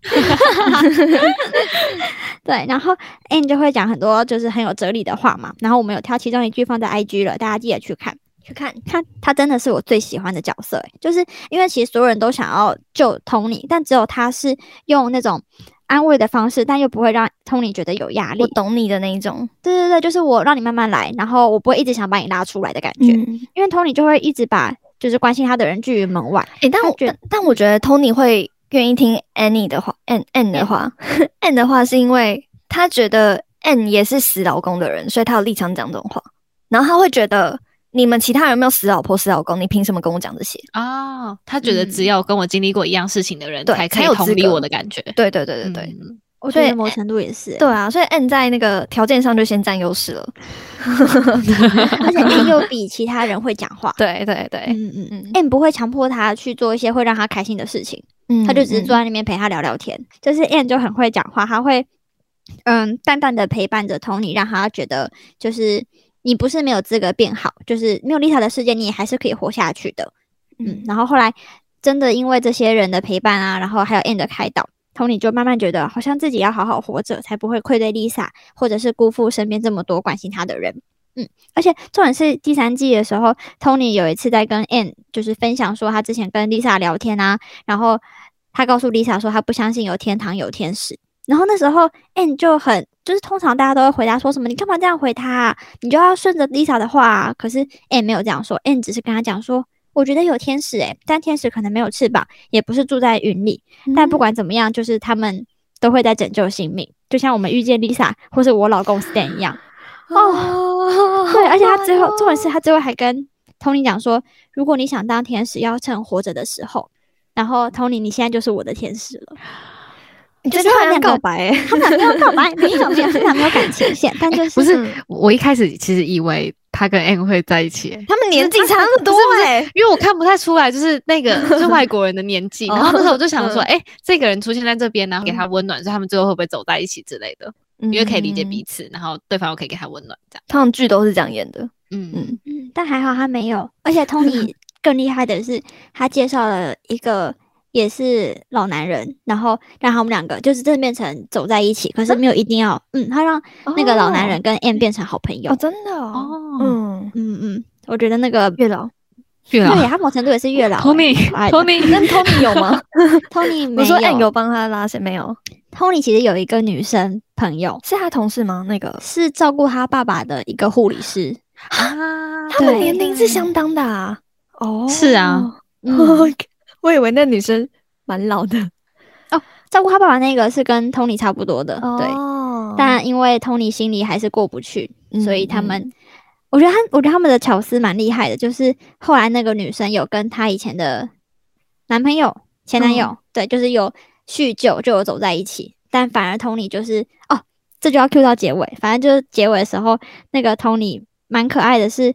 对，然后 Anne 就会讲很多就是很有哲理的话嘛，然后我们有挑其中一句放在 IG 了，大家记得去看。去看，看他真的是我最喜欢的角色欸，就是因为其实所有人都想要救 Tony，但只有他是用那种安慰的方式，但又不会让 Tony 觉得有压力我。懂你的那一种，对对对，就是我让你慢慢来，然后我不会一直想把你拉出来的感觉，嗯，因为 Tony 就会一直把就是关心他的人拒于门外。诶，但我觉得但但我觉得 Tony 会愿意听 Annie 的话，Ann Ann 的话，Ann 的话是因为他觉得 Ann 也是死老公的人，所以他有立场讲这种话，然后他会觉得你们其他人没有死老婆、死老公，你凭什么跟我讲这些？哦，他觉得只有跟我经历过一样事情的人对才可以同理我的感觉，对对对对对。嗯我所以觉得某程度也是欸，对啊，所以 N 在那个条件上就先占优势了。而且 N 又比其他人会讲话。对对对，嗯嗯嗯嗯，N 不会强迫他去做一些会让他开心的事情。嗯他就只是坐在那边陪他聊聊天。就是 Anne 就很会讲话，他会嗯淡淡的陪伴着 Tony，让他觉得就是你不是没有资格变好，就是没有 Lisa 的世界，你也还是可以活下去的。嗯，然后后来真的因为这些人的陪伴啊，然后还有 Anne 的开导。Tony 就慢慢觉得，好像自己要好好活着，才不会愧对 Lisa，或者是辜负身边这么多关心他的人。嗯，而且重点是第三季的时候，Tony 有一次在跟 Anne 就是分享说，他之前跟 Lisa 聊天啊，然后他告诉 Lisa 说他不相信有天堂有天使。然后那时候 Anne 就很就是通常大家都会回答说什么你干嘛这样回他、啊？你就要顺着 Lisa 的话、啊。可是 Anne 没有这样说，Anne 只是跟他讲说，我觉得有天使诶、但天使可能没有翅膀，也不是住在云里。但不管怎么样，就是他们都会在拯救性命，就像我们遇见 Lisa 或是我老公 Stan 一样。哦对，而且他最后重点是他最后还跟 Tony 讲说，如果你想当天使，要趁活着的时候。然后 Tony，你现在就是我的天使了。你就就是是他们告白欸，他们俩没有告白，没有没有，他们没有感情线，但就是不是嗯，我一开始其实以为他跟 Anne 会在一起、欸他们年纪差那么多哎，因为我看不太出来，就是那个 就是外国人的年纪。然后那时候我就想说，嗯哎、这个人出现在这边，然后给他温暖，所以他们最后会不会走在一起之类的？因为可以理解彼嗯。此，然后对方又可以给他温暖，这样。通常剧都是这样演的，嗯嗯嗯，嗯，但还好他没有。而且 Tony 更厉害的是，他介绍了一个也是老男人，然后让他们两个就是真的变成走在一起，可是没有一定要，嗯，他让那个老男人跟 M 变成好朋友，哦，真的哦，嗯嗯嗯，我觉得那个月老，月老，对，他某程度也是月老。Tony，Tony，那 Tony 有吗？Tony 没有。我说 M 有帮他拉线没有？Tony 其实有一个女生朋友，是他同事吗？那个是照顾他爸爸的一个护理师啊，他们年龄是相当的啊。哦，是啊，我以为那女生蛮老的哦。照顾他爸爸那个是跟 Tony 差不多的，对。但因为 Tony 心里还是过不去，所以他们，我觉得他，我觉得他们的巧思蛮厉害的。就是后来那个女生有跟她以前的男朋友、前男友，对，就是有叙旧，就有走在一起。但反而 Tony 就是哦，这就要 Q 到结尾。反正就是结尾的时候，那个 Tony 蛮可爱的，是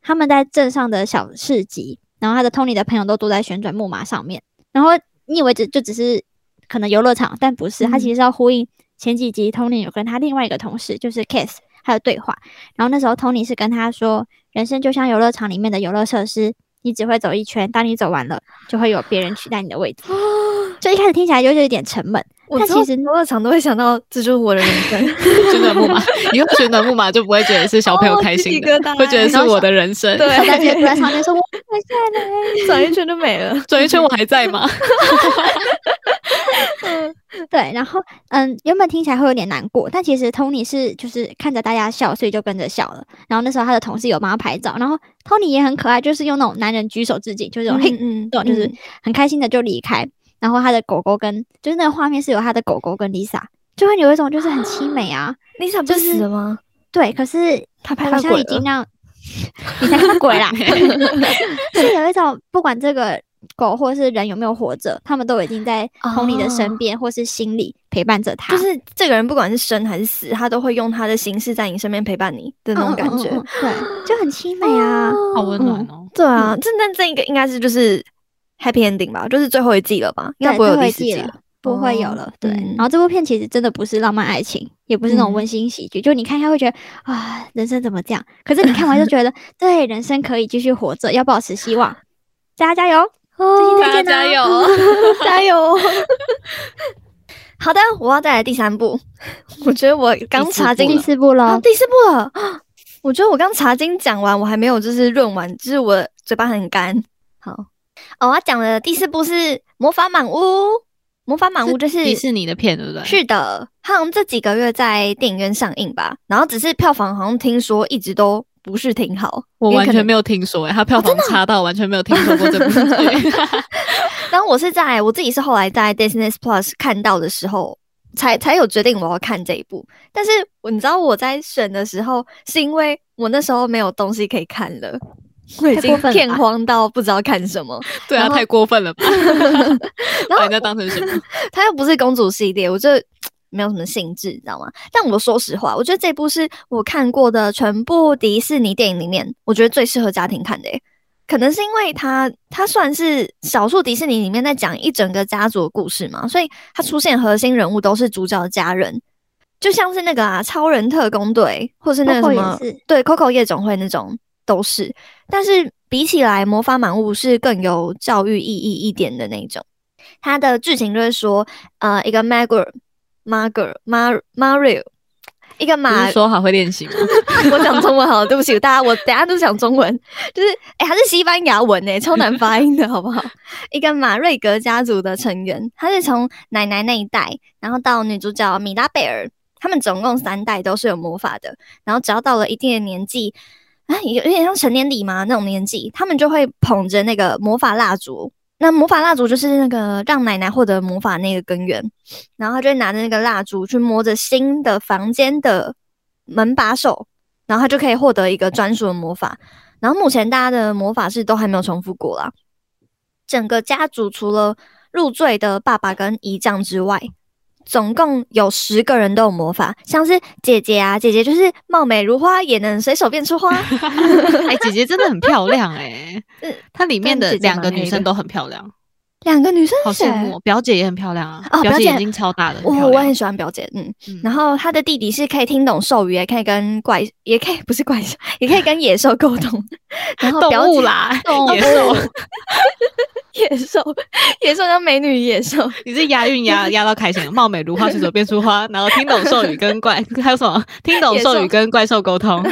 他们在镇上的小市集，然后他的 Tony 的朋友都坐在旋转木马上面。然后你以为只就只是可能游乐场，但不是，他其实是要呼应前几集 Tony 有跟他另外一个同事就是 Kiss 还有对话。然后那时候 Tony 是跟他说，人生就像游乐场里面的游乐设施，你只会走一圈，当你走完了，就会有别人取代你的位置。就一开始听起来就有点沉闷。我其实游乐场都会想到这就是我的人生，旋转木马，以后旋转木马就不会觉得是小朋友开心的，会觉得是我的人生。对，大家在场面说我还在呢，转一圈就没了，转一圈我还在吗？对，然后嗯，原本听起来会有点难过，但其实 Tony 是就是看着大家笑，所以就跟着笑了。然后那时候他的同事有帮他拍照，然后 Tony 也很可爱，就是用那种男人举手致敬，就是嘿，嗯，这种就是很开心的就离开。然后他的狗狗跟就是那个画面是有他的狗狗跟 Lisa，就会有一种就是很凄美啊。Lisa 不是死了吗？对，可是他拍好像已经让 你才看到鬼啦，是有一种不管这个狗或是人有没有活着，他们都已经在 Tony 的身边或是心里陪伴着他。就是这个人不管是生还是死，他都会用他的形式在你身边陪伴你的那种感觉，对，就很凄美啊，好温暖哦。对啊，这那这一个应该是就是 happy ending 吧，就是最后一季了吧？应该不会有第四季了。不会有了，对。然后这部片其实真的不是浪漫爱情，也不是那种温馨喜剧，就你看一下会觉得啊，人生怎么这样？可是你看完就觉得，对，人生可以继续活着，要保持希望，大家加油！哦，大家加油，加油！好的，我要再来第三部。我觉得我刚查经第四部了，第四部了。我觉得我刚查经讲完，我还没有就是润完，就是我嘴巴很干。好，哦，我讲的第四部是《魔法满屋》。魔法满屋就是迪士尼的片，对不对？是的，好像这几个月在电影院上映吧。然后只是票房好像听说一直都不是挺好。我完全没有听说诶、欸，它票房差到完全没有听说过这部剧。然后我是在我自己是后来在 Disney Plus 看到的时候，才才有决定我要看这一部。但是我你知道我在选的时候，是因为我那时候没有东西可以看了。我已经片荒到不知道看什么，对啊，太过分了吧？把人家当成什么？他又不是公主系列，我就没有什么兴致，你知道吗？但我说实话，我觉得这部是我看过的全部迪士尼电影里面，我觉得最适合家庭看的。可能是因为它它算是少数迪士尼里面在讲一整个家族的故事嘛，所以它出现核心人物都是主角的家人，就像是那个啊超人特工队，或是那个什么对 Coco 夜总会那种。都是，但是比起来，《魔法满屋》是更有教育意义一点的那种。它的剧情就是说，呃，一个 Margaret、Margaret、Mar Mario，一个马说好会练习吗？我讲中文好，对不起大家，我等下都讲中文。就是，哎、欸，还是西班牙文呢，超难发音的，好不好？一个马瑞格家族的成员，他是从奶奶那一代，然后到女主角米拉贝尔，他们总共三代都是有魔法的。然后只要到了一定的年纪。啊，有有点像成年礼嘛那种年纪，他们就会捧着那个魔法蜡烛。那魔法蜡烛就是那个让奶奶获得魔法那个根源，然后他就会拿着那个蜡烛去摸着新的房间的门把手，然后他就可以获得一个专属的魔法。然后目前大家的魔法是都还没有重复过啦。整个家族除了入赘的爸爸跟姨丈之外。总共有十个人都有魔法，像是姐姐啊，姐姐就是貌美如花，也能随手变出花。哎，姐姐真的很漂亮哎、欸，她里面的两个女生都很漂亮。两个女生好羡慕哦，表姐也很漂亮啊，哦表姐眼睛超大的，我我很喜欢表姐，嗯，嗯然后她的弟弟是可以听懂兽语，也可以跟怪，也可以不是怪兽，也可以跟野兽沟通。然后表姐动物啦，动野兽物，野兽，野兽叫美女野兽，你是押韵押押到开心了，貌美如花，随手变出花，然后听懂兽语跟怪，还有什么听懂兽兽语跟怪兽沟通，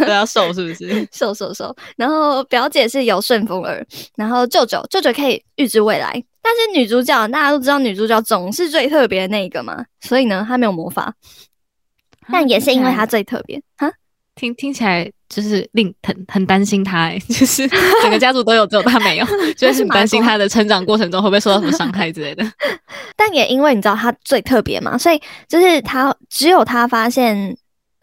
都要瘦是不是？瘦瘦瘦。然后表姐是有顺风耳，然后舅舅舅舅可以预知未来。但是女主角大家都知道，女主角总是最特别的那一个嘛，所以呢，她没有魔法，但也是因为她最特别哈。听听起来就是令很很担心她、欸，就是整个家族都有，只有她没有，就是很担心她的成长过程中会不会受到什么伤害之类的。但也因为你知道她最特别嘛，所以就是她只有她发现，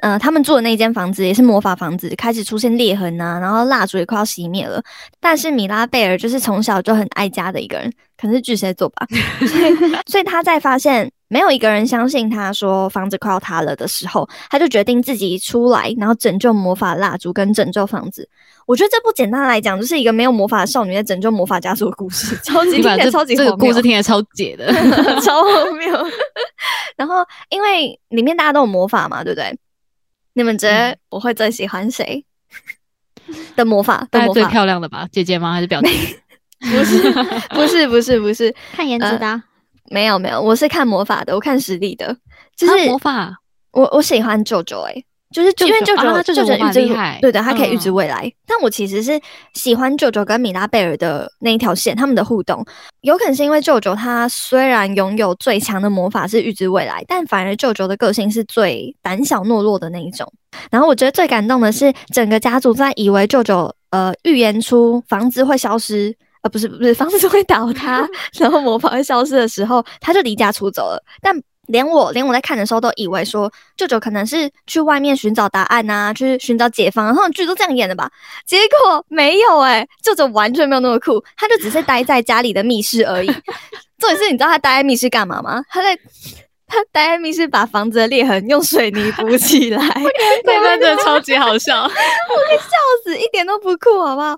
呃，他们住的那间房子也是魔法房子，开始出现裂痕啊，然后蜡烛也快要熄灭了。但是米拉贝尔就是从小就很爱家的一个人，可能是巨蟹座吧，所以所以他在发现没有一个人相信他说房子快要塌了的时候，他就决定自己出来，然后拯救魔法蜡烛跟拯救房子。我觉得这不简单来讲就是一个没有魔法的少女在拯救魔法家族的故事，超级听起来你把这这个超级故事听起来超解的，超荒谬。然后因为里面大家都有魔法嘛，对不对？你们觉嗯得我会最喜欢谁 的魔法？的大概最魔法漂亮的吧？姐姐吗？还是表弟？不是不是不是不是，看颜值的啊、没有没有，我是看魔法的，我看实力的，就是啊魔法我我喜欢舅舅哎。就是因为舅舅，舅舅啊舅预知厉害对的，他可以预知嗯未来。但我其实是喜欢舅舅跟米拉贝尔的那一条线，他们的互动，有可能是因为舅舅他虽然拥有最强的魔法是预知未来，但反而舅舅的个性是最胆小懦弱的那一种。然后我觉得最感动的是，整个家族在以为舅舅呃预言出房子会消失。呃，不是不是，房子会倒塌，然后魔法会消失的时候，他就离家出走了。但连我连我在看的时候都以为说舅舅可能是去外面寻找答案啊，去寻找解放，然后剧都这样演的吧？结果没有诶、舅舅完全没有那么酷，他就只是待在家里的密室而已。重点是，你知道他待在密室干嘛吗？他在他待在密室把房子的裂痕用水泥补起来，那段真的超级好笑。笑死，一点都不酷，好不好？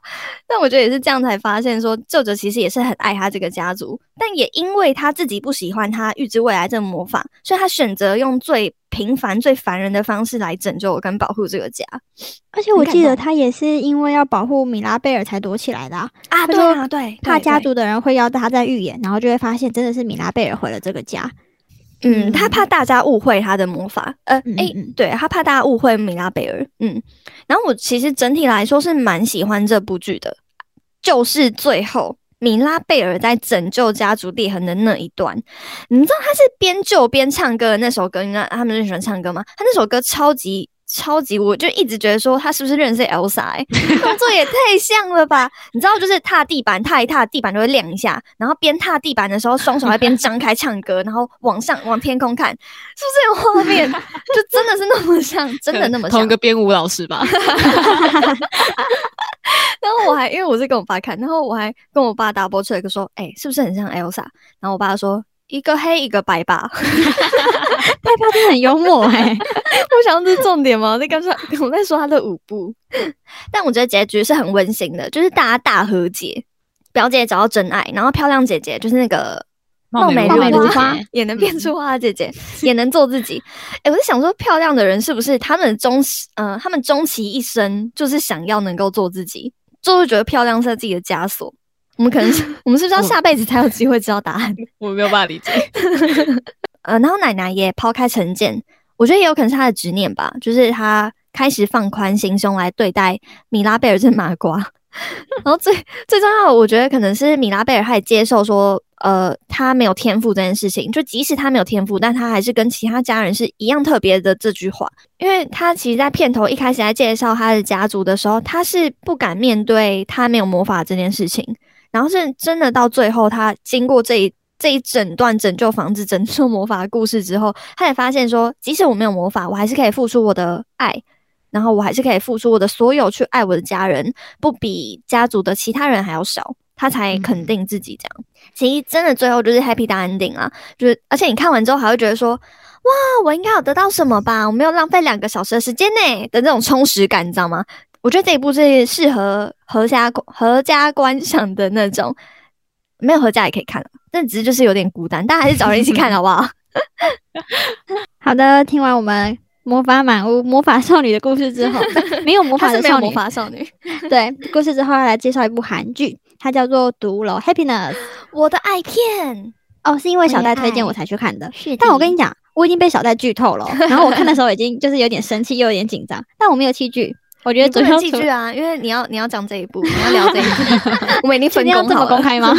但我觉得也是这样才发现说，舅舅其实也是很爱他这个家族，但也因为他自己不喜欢他预知未来这个魔法，所以他选择用最平凡、最烦人的方式来拯救跟保护这个家而且我记得他也是因为要保护米拉贝尔才躲起来的啊，啊！对啊，对，怕对对家族的人会要他在预言，然后就会发现真的是米拉贝尔毁了这个家。嗯，他怕大家误会他的魔法，呃，诶，对他怕大家误会米拉贝尔，嗯，然后我其实整体来说是蛮喜欢这部剧的，就是最后米拉贝尔在拯救家族裂痕的那一段，你知道他是边救边唱歌的那首歌，你知道他们就喜欢唱歌吗？他那首歌超级。超级，我就一直觉得说他是不是认识 Elsa？哎、动作也太像了吧！你知道，就是踏地板，踏一踏，地板就会亮一下，然后边踏地板的时候，双手还边张开唱歌，然后往上往天空看，是不是有画面？就真的是那么像，真的那么像同一。个编舞老师吧？然后我还因为我是跟我爸看，然后我还跟我爸 double check 说，哎、是不是很像 Elsa？然后我爸说一个黑一个白吧。代表真的很幽默哎、我想这是重点吗？我在刚才我在说他的舞步，但我觉得结局是很温馨的，就是大家大和解，表姐找到真爱，然后漂亮姐姐就是那个貌美如如花花，也能变出花的姐姐，也能做自己。哎、我在想说，漂亮的人是不是他们终呃，他们终其一生就是想要能够做自己，就是觉得漂亮是自己的枷锁。我们可能是，我们是不是要下辈子才有机会知道答案？我 没有办法理解。呃，然后奶奶也抛开成见，我觉得也有可能是她的执念吧，就是她开始放宽心胸来对待米拉贝尔这麻瓜。然后最最重要的，我觉得可能是米拉贝尔她也接受说，呃，她没有天赋这件事情，就即使她没有天赋，但她还是跟其他家人是一样特别的这句话，因为她其实，在片头一开始在介绍她的家族的时候，她是不敢面对她没有魔法这件事情，然后是真的到最后，他经过这一这一整段拯救房子、拯救魔法的故事之后，他也发现说，即使我没有魔法，我还是可以付出我的爱，然后我还是可以付出我的所有去爱我的家人，不比家族的其他人还要少。他才肯定自己这样。其实真的最后就是 happy 大 ending 啊，就是而且你看完之后还会觉得说，哇，我应该有得到什么吧？我没有浪费两个小时的时间呢的那种充实感，你知道吗？我觉得这一部是适合合家合家观赏的那种没有合家也可以看，但只是就是有点孤单，大家还是找人一起看好不好？好的，听完我们魔法满屋魔法少女的故事之后，没有魔法的少女，魔法少女，对故事之后要来介绍一部韩剧，它叫做《独楼 Happiness》，我的爱片哦，是因为小戴推荐我才去看的。是但我跟你讲，我已经被小戴剧透了，然后我看的时候已经就是有点生气又有点紧张，但我没有弃剧。我觉得不能弃剧 啊，因为你要你要讲这一步，你要聊这一步，我们已经分工这么公开吗？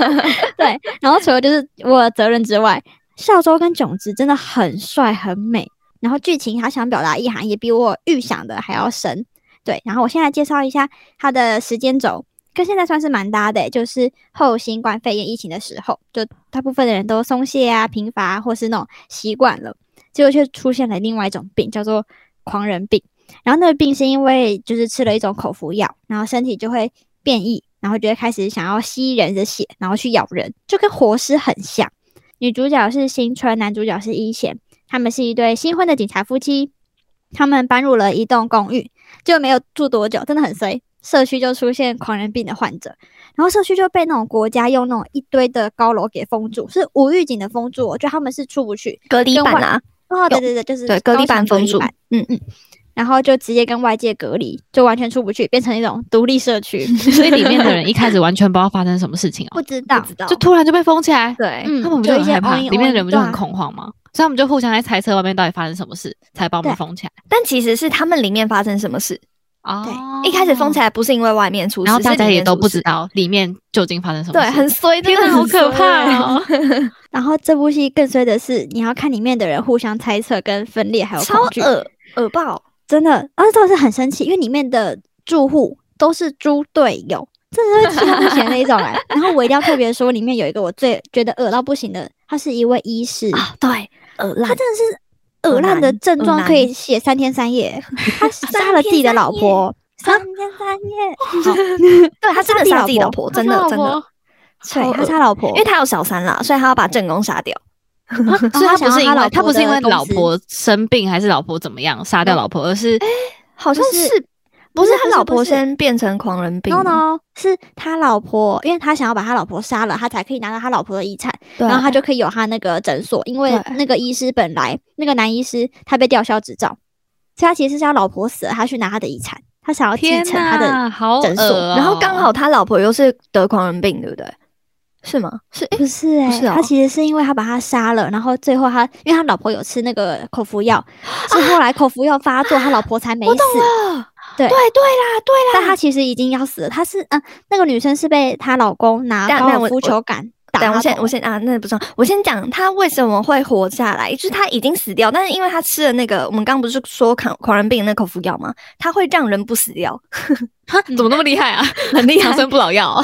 对，然后除了就是我的责任之外，孝周跟炯植真的很帅很美，然后剧情他想表达意涵也比我预想的还要深。对，然后我现在介绍一下他的时间轴，跟现在算是蛮搭的，就是后新冠肺炎疫情的时候，就大部分的人都松懈啊、贫乏或是那种习惯了，结果却出现了另外一种病，叫做狂人病。然后那个病是因为就是吃了一种口服药，然后身体就会变异，然后就会开始想要吸人的血，然后去咬人，就跟活尸很像。女主角是新春，男主角是一贤，他们是一对新婚的警察夫妻。他们搬入了一栋公寓，就没有住多久，真的很衰，社区就出现狂人病的患者，然后社区就被那种国家用那种一堆的高楼给封住，是无预警的封住，我觉得他们是出不去，隔离板啊，哦，对对对，就是对隔离板封住，嗯嗯。然后就直接跟外界隔离，就完全出不去，变成一种独立社区。所以里面的人一开始完全不知道发生什么事情哦，不知道，道，就突然就被封起来。对，他们不就很害怕？里面的人不就很恐慌吗？所以他们就互相在猜测外面到底发生什么事，才把我们封起来。但其实是他们里面发生什么事哦。一开始封起来不是因为外面出事，然后大家也都不知道里面究竟发生什么。对，很衰，真的，好可怕哦。然后这部戏更衰的是，你要看里面的人互相猜测、跟分裂，还有超恶恶爆。真的，而且真的是很生气，因为里面的住户都是猪队友，真的是气到不行那一种来。然后我一定要特别说，里面有一个我最觉得恶到不行的，他是一位医师啊，对，恶烂，他真的是恶烂的症状可以写三天三夜，他杀了自己的老婆，三天三夜，对他真的杀自己老婆，真的真的，对，他杀老婆，因为他有小三啦，所以他要把正宫杀掉。所以他不是因为他不是因为老婆生病还是老婆怎么样杀掉老婆，而是好像是不是他老婆先变成狂人病？no no，是他老婆，因为他想要把他老婆杀了，他才可以拿到他老婆的遗产，然后他就可以有他那个诊所。因为那个医师本来那个男医师他被吊销执照，所以他其实是他老婆死了，他去拿他的遗产，他想要继承他的诊所。然后刚好他老婆又是得狂人病，对不对？是吗？是不是？哎，他其实是因为他把他杀了，然后最后他因为他老婆有吃那个口服药，是后来口服药发作，他老婆才 没死。对对对啦，对啦。但他其实已经要死了。他是嗯，那个女生是被她老公拿高尔夫球杆。等我先，我先啊，那不重要。我先讲他为什么会活下来，就是他已经死掉，但是因为他吃了那个，我们刚刚不是说狂狂人病那口服药吗？他会让人不死掉。哈，怎么那么厉害啊？很厉害，长生不老药。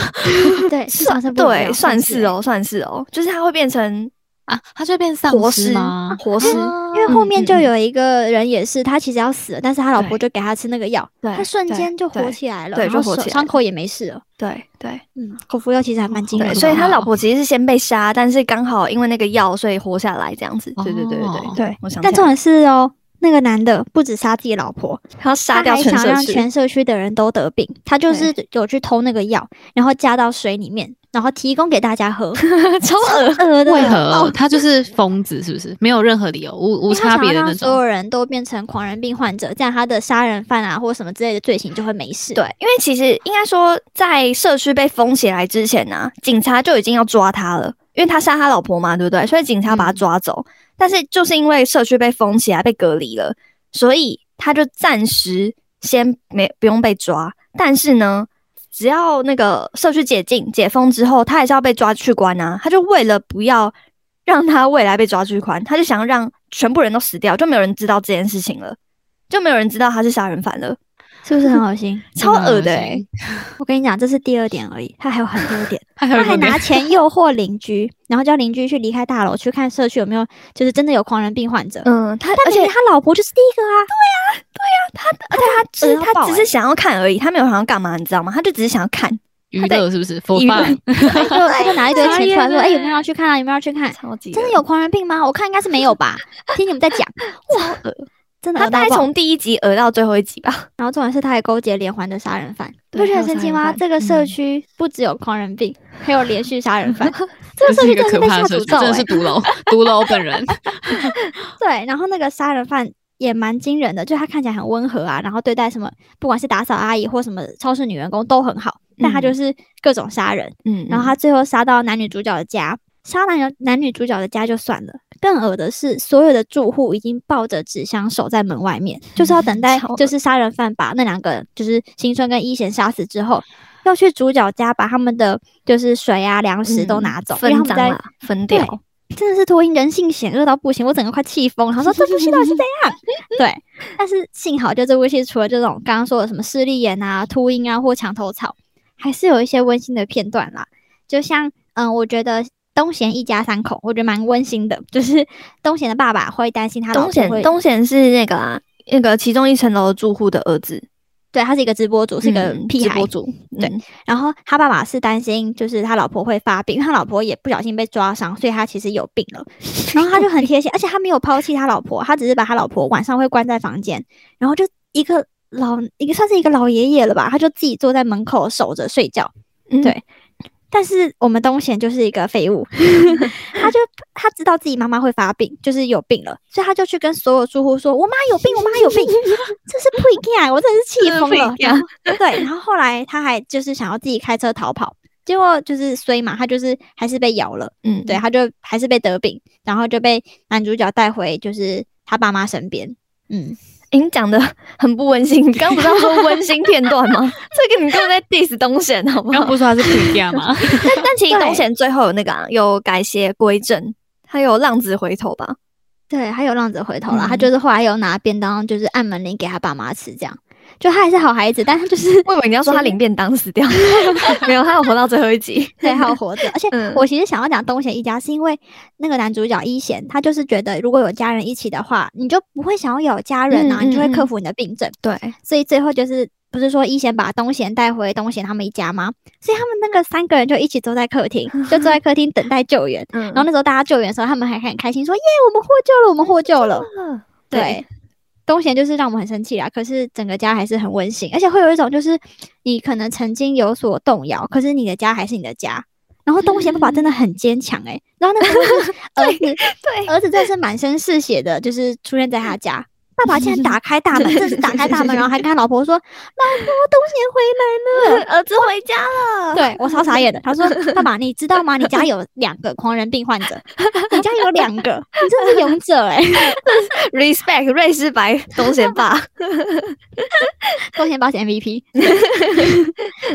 对，算对，算是哦，算是哦，就是他会变成。啊，他就变丧尸吗？活尸，因为后面就有一个人也是，他其实要死了，但是他老婆就给他吃那个药，他瞬间就活起来了，对，就活起来，伤口也没事了。对对，嗯，口服药其实还蛮惊人，所以他老婆其实是先被杀，但是刚好因为那个药，所以活下来这样子。对对对对对对，我想。但重点是哦，那个男的不止杀自己老婆，他要杀掉全社区，全社区的人都得病。他就是有去偷那个药，然后加到水里面。然后提供给大家喝，超恶的。为何他就是疯子？是不是没有任何理由，无无差别的那种？所有人都变成狂人病患者，这样他的杀人犯啊，或者什么之类的罪行就会没事。对，因为其实应该说，在社区被封起来之前呢，警察就已经要抓他了，因为他杀他老婆嘛，对不对？所以警察把他抓走。但是就是因为社区被封起来、被隔离了，所以他就暂时先没不用被抓。但是呢？只要那个社区解禁、解封之后，他还是要被抓去关啊！他就为了不要让他未来被抓去关，他就想要让全部人都死掉，就没有人知道这件事情了，就没有人知道他是杀人犯了。是不是很恶心？超恶的！我跟你讲，这是第二点而已，他还有很多点。他还拿钱诱惑邻居，然后叫邻居去离开大楼，去看社区有没有，就是真的有狂人病患者。嗯，他而且他老婆就是第一个啊。对呀，对呀，他而且他只他只是想要看而已，他没有想要干嘛，你知道吗？他就只是想要看娱乐，是不是？娱乐，他就拿一堆钱出来说：“哎，有没有要去看啊？有没有要去看？超级真的有狂人病吗？我看应该是没有吧。听你们在讲，超恶。真的他大概从第一集讹到最后一集吧。然后重点是他还勾结连环的杀人犯，不觉得很神奇吗？这个社嗯区不只有狂人病，还有连续杀人犯 这个社区真的是被下可怕社区，诅咒、欸真的是。毒楼，毒楼本人。对，然后那个杀人犯也蛮惊人的，就他看起来很温和啊，然后对待什么不管是打扫阿姨或什么超市女员工都很好，但他就嗯是各种杀人。嗯然后他最后杀到男女主角的家，杀男女男女主角的家就算了，更恶的是，所有的住户已经抱着纸箱守在门外面，就是要等待就是杀人犯把那两个就是新春跟一贤杀死之后，要去主角家把他们的就是水啊粮食都拿走，因为他们在嗯分掉。真的是脱因人性险恶到不行，我整个快气疯了。他说这部戏到底是怎样？对，但是幸好就这部戏除了这种刚刚说的什么势利眼啊、秃鹰啊或墙头草，还是有一些温馨的片段啦。就像嗯，我觉得东贤一家三口，我觉得蛮温馨的。就是东贤的爸爸会担心他东贤，东贤是那个啊，那个其中一层楼住户的儿子，对他是一个直播主，是一个嗯屁孩直播。主，对嗯然后他爸爸是担心，就是他老婆会发病，因为他老婆也不小心被抓伤，所以他其实有病了。然后他就很贴心，而且他没有抛弃他老婆，他只是把他老婆晚上会关在房间，然后就一个老一个算是一个老爷爷了吧，他就自己坐在门口守着睡觉。嗯对但是我们东贤就是一个废物，他就他知道自己妈妈会发病，就是有病了，所以他就去跟所有住户说：“我妈有病，我妈有病。”这是不一样，我真的是气疯了。然后对，然后后来他还就是想要自己开车逃跑，结果就是衰嘛，他就是还是被咬了，嗯，对，他就还是被得病，然后就被男主角带回就是他爸妈身边。嗯，诶你讲的很不温馨。你刚刚不是要说温馨片段吗？这个你根本在 diss 东贤，好不好刚刚？不是说他是评价吗？但但其实东贤最后有那个啊，有改邪归正，他有浪子回头吧？对，还有浪子回头了，他嗯就是后来有拿便当，就是按门铃给他爸妈吃，这样，就他还是好孩子，但他就是我以为你要说他领便当死掉，没有，他有活到最后一集。对，还有活着。而且嗯我其实想要讲东贤一家，是因为那个男主角一贤，他就是觉得如果有家人一起的话，你就不会想要有家人啊，嗯你就会克服你的病症。对，所以最后就是不是说一贤把东贤带回东贤他们一家吗？所以他们那个三个人就一起坐在客厅，就坐在客厅等待救援。嗯然后那时候大家救援的时候，他们还很开心说：“耶，我们获救了，我们获救了。”对，东贤就是让我们很生气啦，可是整个家还是很温馨，而且会有一种就是你可能曾经有所动摇，可是你的家还是你的家。然后东贤爸爸真的很坚强诶、然后那时候就是 儿子，对儿子真的是满身是血的，就是出现在他家。爸爸竟然打开大门，真的是打开大门，然后还跟他老婆说：“老婆，东贤回来了。”儿子回家了。对我超傻眼的。他说：“爸爸，你知道吗？你家有两个狂人病患者，你家有两个，你真的是勇者哎、，respect 瑞士白东贤爸。东贤保险 MVP。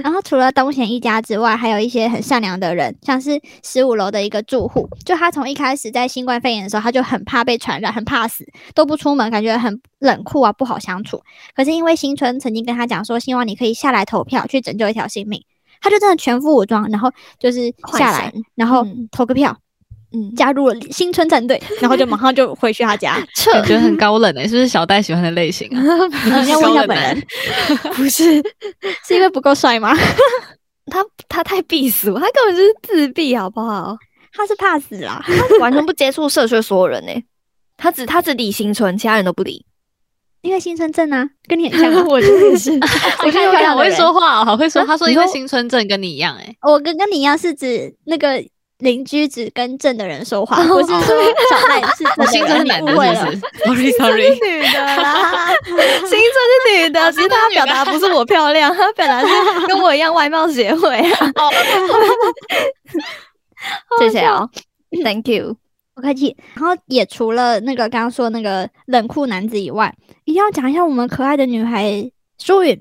然后除了东贤一家之外，还有一些很善良的人，像是十五楼的一个住户，就他从一开始在新冠肺炎的时候，他就很怕被传染，很怕死，都不出门，感觉很冷酷啊，不好相处。可是因为新春曾经跟他讲说，希望你可以下来投票，去拯救一条性命。他就真的全副武装，然后就是下来，然后嗯投个票，嗯，加入了新春战队，然后就马上就回去他家。感觉很高冷诶、是不是小戴喜欢的类型啊？嗯，要问一下本人，不是是因为不够帅吗？他，他太避俗，他根本就是自闭，好不好？他是怕死啦。他完全不接触社区的所有人呢、他只他只理新村，其他人都不理。因为新村镇啊，跟你很像啊。我 觉得也是，我看好会说话哦，好会说。他说因为新村镇跟你一样诶、我跟跟你一样是指那个邻居只跟正的人说话，不是说小赖是我新正的人，春是男的，不是？Sorry Sorry，女的啦，新村是女的，只是她表达不是我漂亮，她表达是跟我一样外貌协会啊。谢谢哦，Thank you。不客气。然后也除了那个刚刚说那个冷酷男子以外，一定要讲一下我们可爱的女孩舒允。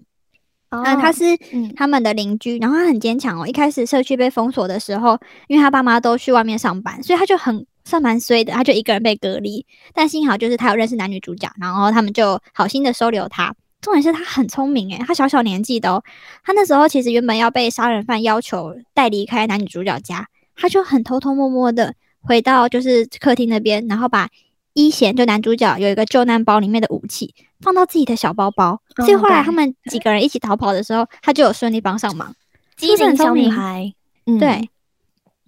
嗯嗯，她是嗯他们的邻居，然后她很坚强哦。一开始社区被封锁的时候，因为她爸妈都去外面上班，所以她就很算蛮衰的，她就一个人被隔离。但幸好就是她有认识男女主角，然后他们就好心的收留她。重点是她很聪明诶，她小小年纪的哦，她那时候其实原本要被杀人犯要求带离开男女主角家，她就很偷偷摸摸的回到就是客厅那边，然后把一贤就男主角有一个救难包里面的武器放到自己的小包包，所以后来他们几个人一起逃跑的时候，他就有顺利帮上忙。机灵小女孩，嗯，对，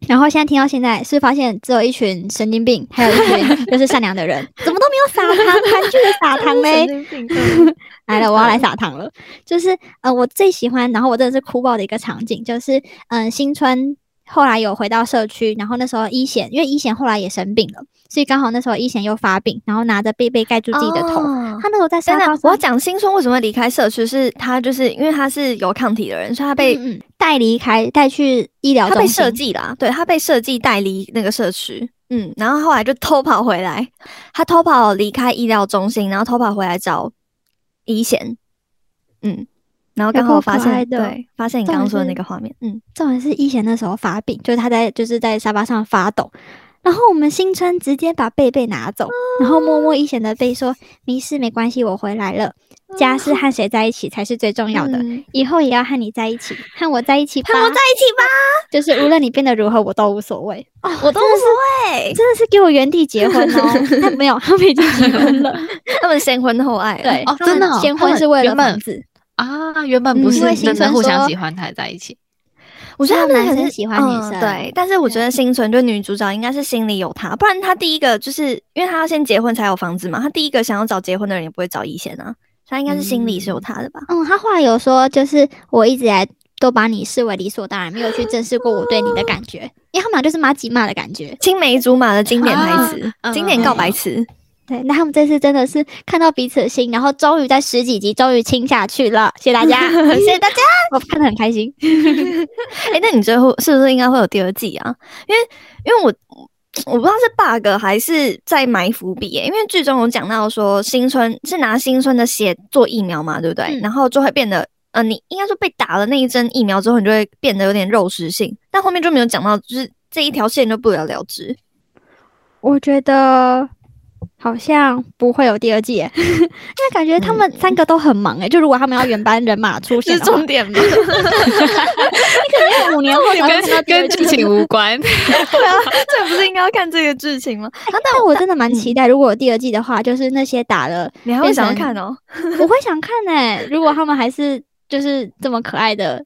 然后现在听到现在，是发现只有一群神经病，还有一群 就是善良的人，怎么都没有撒糖？韩剧的撒糖 嘞？来了，我要来撒糖了。就是呃，我最喜欢，然后我真的是哭爆的一个场景，就是嗯，新春后来有回到社区，然后那时候一贤，因为一贤后来也生病了，所以刚好那时候一贤又发病，然后拿着被被盖住自己的头，他那时候在沙发上。我要讲新春为什么会离开社区，是他就是因为他是有抗体的人，所以他被带离开，带去医疗，他被设计啦，对他被设计带离那个社区，嗯，然后后来就偷跑回来，他偷跑离开医疗中心，然后偷跑回来找。一贤，嗯，然后刚好发现，对，发现你刚刚说的那个画面，嗯，重点是一贤那时候发病，就是他在就是在沙发上发抖，然后我们新春直接把贝贝拿走，然后摸摸一贤的背说：“没事，没关系，我回来了。家是和谁在一起才是最重要的，以后也要和你在一起，和我在一起，和我在一起吧。就是无论你变得如何，我都无所谓，哦我都无所谓，真的是给我原地结婚哦。但没有，他们已经结婚了，他们先婚后爱，对，真的先婚是为了房子啊，原本不是真的互相喜欢才在一起。我觉得他们男生喜欢女生，对，但是我觉得新存就女主角应该是心里有他，不然他第一个就是因为他要先结婚才有房子嘛，他第一个想要找结婚的人也不会找一贤啊，他应该是心里是有他的吧？嗯，他后来有说，就是我一直来都把你视为理所当然，没有去正视过我对你的感觉，因为他们俩就是马吉骂的感觉，青梅竹马的经典台词，经典告白词。对，那他们这次真的是看到彼此的心，然后终于在十几集终于亲下去了，谢谢大家，谢谢大家，我看得很开心。哎，那你最后是不是应该会有第二季啊？因为因为我我不知道是 bug 还是在埋伏笔，因为剧中有讲到说新春是拿新春的血做疫苗嘛，对不对？然后就会变得，呃，你应该说被打了那一针疫苗之后，你就会变得有点肉食性，但后面就没有讲到，就是这一条线就不了了之。我觉得。好像不会有第二季，因为感觉他们三个都很忙哎。就如果他们要原班人马出现，是重点吗？你可能五年后跟跟剧情无关。对啊，这不是应该要看这个剧情吗？但我真的蛮期待，如果有第二季的话，就是那些打了，你还会想看哦？我会想看哎。如果他们还是就是这么可爱的，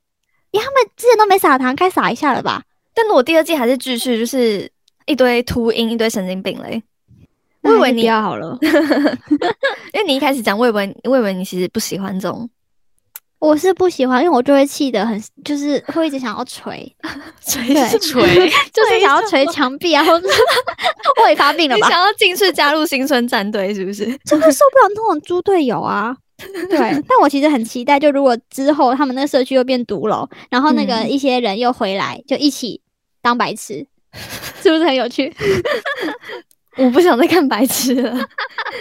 因为他们之前都没撒糖，该撒一下了吧？但如果第二季还是继续，就是一堆秃鹰，一堆神经病嘞。我以为你要好了，因为你一开始讲，我以为我以为你其实不喜欢这种，我是不喜欢，因为我就会气得很，就是会一直想要捶 捶捶，就是想要捶墙壁啊，或者我也发病了吧？想要进去加入新村战队是不是？真的受不了那种猪队友啊！对，但我其实很期待，就如果之后他们那个社区又变毒楼，然后那个一些人又回来，就一起当白痴，是不是很有趣？我不想再看白痴了，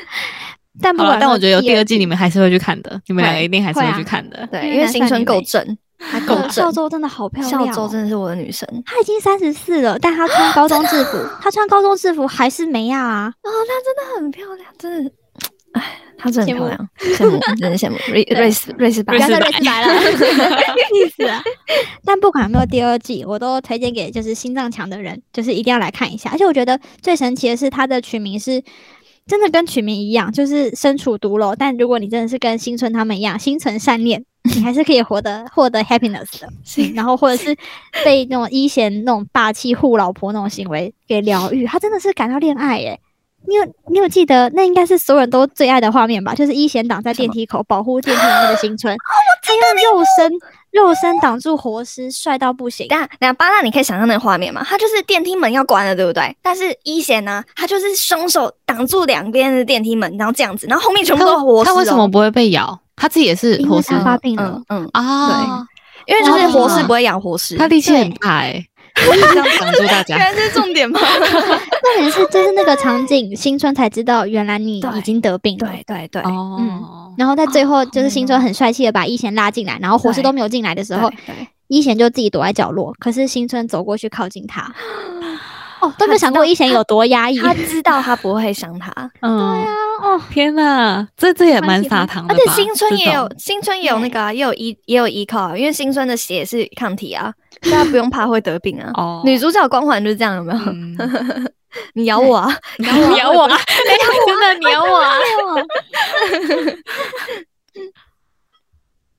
但不但我觉得有第二季，你们还是会去看的。你们两个一定还是会去看的，对，因为新春够正，还够正。孝周真的好漂亮，孝周真的是我的女神。她已经三十四了，但她穿高中制服，她穿高中制服还是没亚啊。哦，她真的很漂亮，真的，哎。她真的很漂亮，羡慕，真的羡慕。瑞瑞斯瑞斯白，瑞斯白了，意思啊。但不管有没有第二季，我都推荐给就是心脏强的人，就是一定要来看一下。而且我觉得最神奇的是，它的取名是真的跟取名一样，就是身处毒楼。但如果你真的是跟新春他们一样心存善念，你还是可以活得获得 happiness 的。然后或者是被那种一贤那种霸气护老婆那种行为给疗愈，他真的是感到恋爱耶。你有你有记得那应该是所有人都最爱的画面吧？就是一贤挡在电梯口保护电梯的那个新春，他用肉身肉身挡住活尸，帅到不行。但那巴纳，你可以想象那个画面吗？他就是电梯门要关了，对不对？但是一贤呢，他就是双手挡住两边的电梯门，然后这样子，然后后面全部都活尸。他为什么不会被咬？他自己也是活尸发病了，嗯啊，对，因为就是活尸不会养活尸，他力气很大哎。这样挡住大家，原来是重点吗？重点是就是那个场景，新春才知道原来你已经得病了。对对对，哦。然后在最后，就是新春很帅气的把一贤拉进来，然后火势都没有进来的时候，一贤就自己躲在角落。可是新春走过去靠近他，哦，都没有想过一贤有多压抑。他知道他不会伤他。嗯，对啊。哦，天哪，这这也蛮撒糖的。而且新春也有新春也有那个也有依也有依靠，因为新春的血是抗体啊。大家不用怕会得病啊！哦，女主角光环就是这样，有没有？你咬我啊！你咬我！咬我！真的，你咬我啊！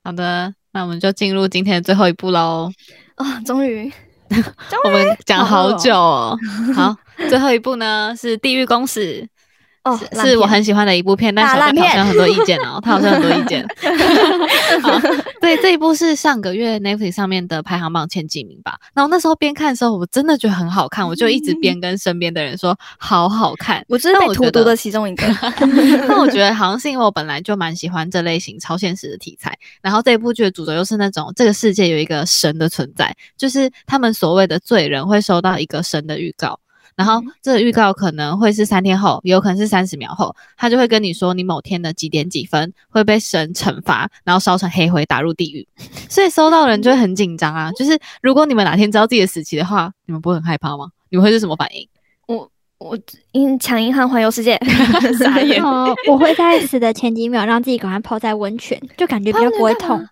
好的，那我们就进入今天的最后一步喽。啊，终于，我们讲好久哦。好，最后一步呢是《地狱公使》。哦，是我很喜欢的一部片，但小贝好像很多意见哦，他好像很多意见。对，这一部是上个月 Netflix 上面的排行榜前几名吧。然后那时候边看的时候，我真的觉得很好看，我就一直边跟身边的人说好好看。我是被荼毒的其中一个。那我觉得好像是因为我本来就蛮喜欢这类型超现实的题材，然后这一部剧的主角又是那种这个世界有一个神的存在，就是他们所谓的罪人会收到一个神的预告。然后这个预告可能会是三天后，有可能是三十秒后，他就会跟你说你某天的几点几分会被神惩罚，然后烧成黑灰打入地狱。所以收到人就会很紧张啊。就是如果你们哪天知道自己的死期的话，你们不会很害怕吗？你们会是什么反应？我我因抢银行环游世界，傻眼。我会在死的前几秒让自己赶快泡在温泉，就感觉比较不会痛。啊，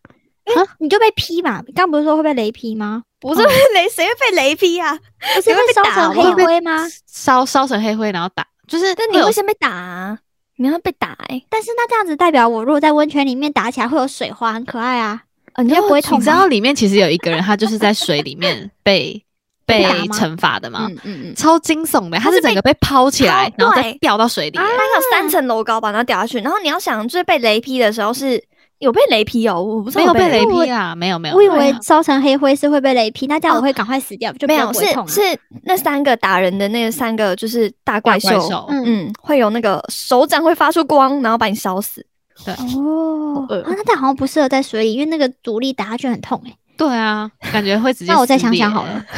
你就被劈嘛？刚不是说会被雷劈吗？不是 被雷，谁会被雷劈啊？谁会被烧成黑灰吗？烧烧成黑灰，然后打，就是，但你会先被打，啊，你会被打哎。但是那这样子代表我如果在温泉里面打起来会有水花，很可爱啊。你就不会痛。你知道里面其实有一个人，他就是在水里面 被被惩罚的吗？嗯嗯嗯，超惊悚的，他是整个被抛起来，然后再掉到水里，他有三层楼高吧，然后掉下去。然后你要想，就是被雷劈的时候是。有被雷劈哦，我不知道没有被雷劈啊，没有没有。我以为烧成黑灰是会被雷劈，那这样我会赶快死掉，就没有是是那三个打人的那个三个就是大怪兽，嗯，会有那个手掌会发出光，然后把你烧死。对。哦，啊，那这好像不适合在水里，因为那个阻力打下去很痛哎。对啊，感觉会直接。那我再想想好了。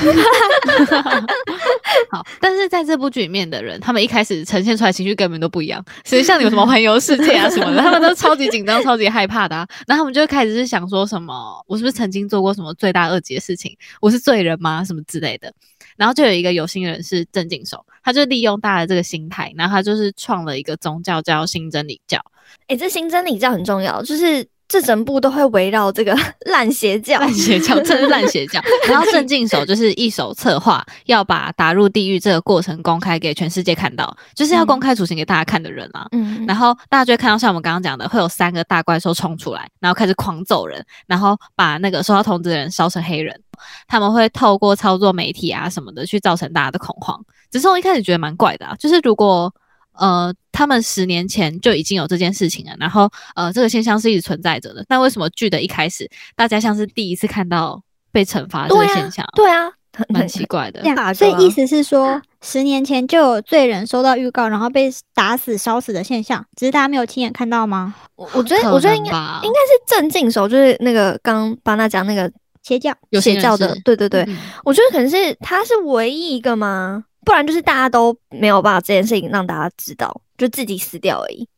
好，但是在这部剧里面的人，他们一开始呈现出来情绪根本都不一样。所以像你们什么环游世界啊什么的，他们都超级紧张、超级害怕的。然后他们就开始是想说什么：我是不是曾经做过什么罪大恶极的事情？我是罪人吗？什么之类的。然后就有一个有心人是郑敬手，他就利用大家这个心态，然后他就是创了一个宗教叫新真理教。哎，这新真理教很重要，就是。这整部都会围绕这个 烂邪教，烂邪教，真是烂邪教。然后郑敬手就是一手策划，要把打入地狱这个过程公开给全世界看到，就是要公开处刑给大家看的人啊。嗯，然后大家就会看到像我们刚刚讲的，会有三个大怪兽冲出来，然后开始狂揍人，然后把那个收到通知的人烧成黑人。他们会透过操作媒体啊什么的去造成大家的恐慌。只是我一开始觉得蛮怪的，啊，就是如果。呃，他们十年前就已经有这件事情了，然后呃，这个现象是一直存在着的。那为什么剧的一开始，大家像是第一次看到被惩罚这个现象？对啊，蛮奇怪的。所以意思是说，十年前就有罪人收到预告，然后被打死、烧死的现象，只是大家没有亲眼看到吗？我我觉得，我觉得应该应该是正经手，就是那个刚帮他讲那个邪教，邪教的，对对对，我觉得可能是他是唯一一个吗？不然就是大家都没有办法这件事情让大家知道，就自己死掉而已。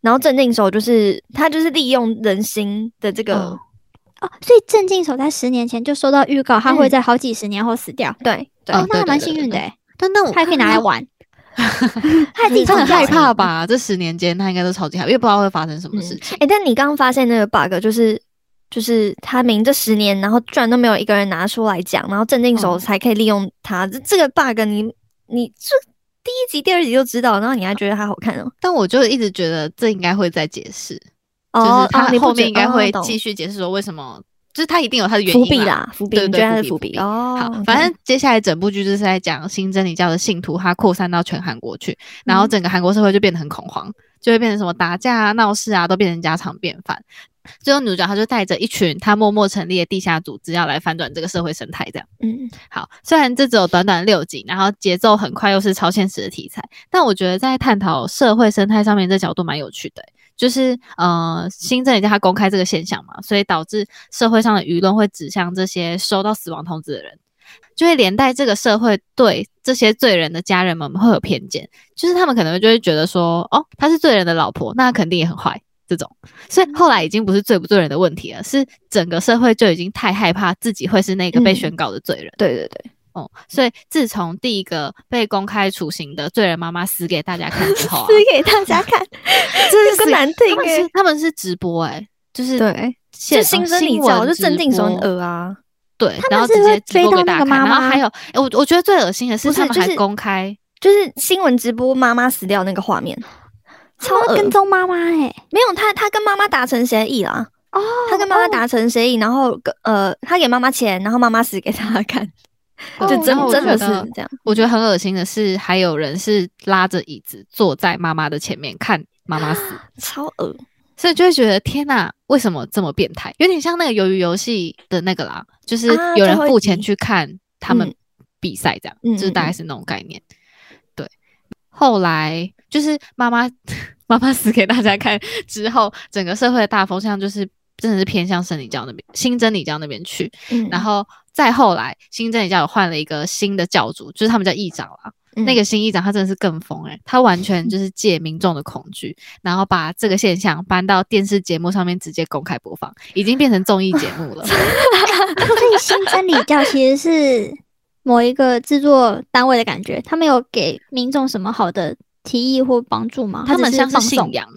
然后镇定手就是他就是利用人心的这个哦，所以镇静手在十年前就收到预告，他会在好几十年后死掉。对，哦，那还蛮幸运的哎。但那他还可以拿来玩，他很害怕吧？这十年间他应该都超级害怕，因为不知道会发生什么事情。哎，但你刚刚发现那个 bug 就是就是他明这十年，然后居然都没有一个人拿出来讲，然后镇定手才可以利用他这这个 bug 你。你这第一集、第二集就知道，然后你还觉得它好看哦？但我就一直觉得这应该会再解释，就是他后面应该会继续解释说为什么，就是他一定有他的原因伏笔啦，伏笔，对对，是伏笔哦。好，反正接下来整部剧就是在讲新真理教的信徒，他扩散到全韩国去，然后整个韩国社会就变得很恐慌，就会变成什么打架啊、闹事啊，都变成家常便饭。最后女主角她就带着一群她默默成立的地下组织，要来反转这个社会生态。这样，嗯，好。虽然这只有短短六集，然后节奏很快，又是超现实的题材，但我觉得在探讨社会生态上面，这角度蛮有趣的。就是呃，新政也叫他公开这个现象嘛，所以导致社会上的舆论会指向这些收到死亡通知的人，就会连带这个社会对这些罪人的家人们会有偏见，就是他们可能就会觉得说，哦，他是罪人的老婆，那肯定也很坏。这种，所以后来已经不是罪不罪人的问题了，是整个社会就已经太害怕自己会是那个被宣告的罪人。对对对，哦，所以自从第一个被公开处刑的罪人妈妈死给大家看之后，死给大家看，这是个难听哎。他们是直播哎，就是对，就新闻就镇定说恶啊，对，然后直接直播给大家看。然后还有，我我觉得最恶心的是他们还公开，就是新闻直播妈妈死掉那个画面。超跟踪妈妈哎，没有他，他跟妈妈达成协议啦。哦，他跟妈妈达成协议，然后呃，他给妈妈钱，然后妈妈死给他看。就真真的是这样。我觉得很恶心的是，还有人是拉着椅子坐在妈妈的前面看妈妈死，超恶，所以就会觉得天哪，为什么这么变态？有点像那个鱿鱼游戏的那个啦，就是啊有人付钱去看他们嗯比赛，这样，嗯就是大概嗯是那种概念。对，后来就是妈妈 妈妈死给大家看之后，整个社会的大风向就是真的是偏向真理教那边，新真理教那边去。嗯然后再后来，新真理教有换了一个新的教主，就是他们叫议长啦。嗯那个新议长他真的是更疯诶、他完全就是借民众的恐惧，然后把这个现象搬到电视节目上面直接公开播放，已经变成综艺节目了。所以新真理教其实是某一个制作单位的感觉，他没有给民众什么好的提议或帮助吗？他们像是信仰，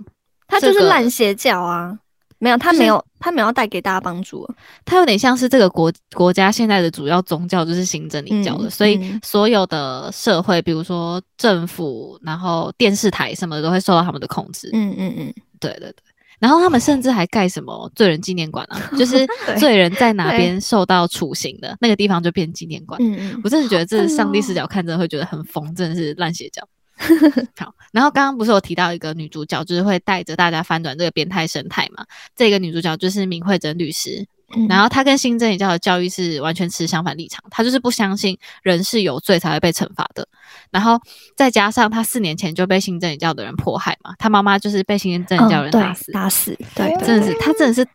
他就是烂邪教啊，没有，他就是没有，他没有带给大家帮助啊。它有点像是这个国国家现在的主要宗教就是新真理教的，嗯所以嗯所有的社会，比如说政府，然后电视台什么的，都会受到他们的控制。嗯嗯嗯，对对对。然后他们甚至还盖什么罪人纪念馆啊，就是罪人在哪边受到处刑的那个地方就变纪念馆。嗯嗯我真的觉得这是上帝哦视角看，着会觉得很疯，真的是烂邪教。好，然后刚刚不是有提到一个女主角，就是会带着大家翻转这个变态生态嘛？这个女主角就是明慧珍律师，嗯，然后她跟新真理教的教育是完全持相反立场，她就是不相信人是有罪才会被惩罚的。然后再加上她四年前就被新真理教的人迫害嘛，她妈妈就是被新真理教的人打死，打死，对，对真的是她真的是。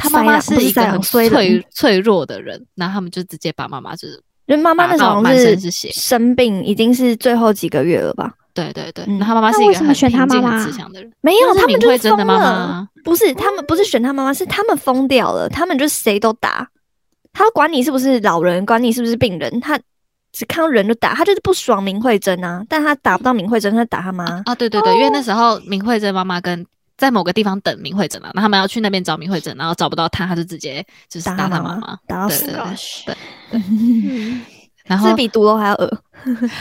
她妈妈是一个很脆脆弱的人，然后他们就直接把妈妈就是因为妈妈那时候打到满好像是生病，已经是最后几个月了吧？对对对，嗯那他妈妈是一个很平静、妈妈很慈祥的人。没有，他们敏慧珍的就是疯了妈妈啊。不是他们，不是选他妈妈，是他们疯掉了。他们就谁都打，他管你是不是老人，管你是不是病人，他只看到人就打，他就是不爽明慧珍啊，但他打不到明慧珍，他打他妈。啊，对对对，因为那时候明慧珍妈妈跟在某个地方等明慧珍嘛，那他们要去那边找明慧珍，然后找不到他，他就直接就是打他妈妈妈。打到死对嗯，然后是比毒楼还要恶。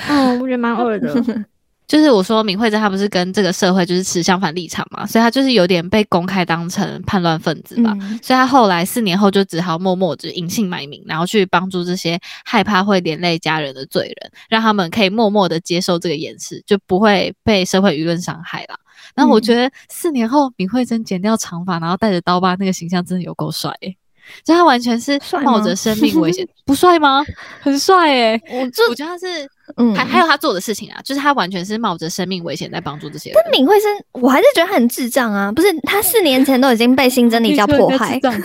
嗯，我觉得蛮恶的。就是我说明慧珍她不是跟这个社会就是持相反立场嘛，所以她就是有点被公开当成叛乱分子吧。嗯所以她后来四年后就只好默默就隐姓埋名，然后去帮助这些害怕会连累家人的罪人，让他们可以默默的接受这个掩饰，就不会被社会舆论伤害啦。然后我觉得四年后闵慧珍剪掉长发，然后带着刀疤，那个形象真的有够帅、欸，就他完全是冒着生命危险，不帅吗？很帅哎、我就我觉得他是嗯，还还有他做的事情啊，就是他完全是冒着生命危险在帮助这些人。但闵惠珍，我还是觉得他很智障啊！不是，他四年前都已经被新真理教 迫害，他都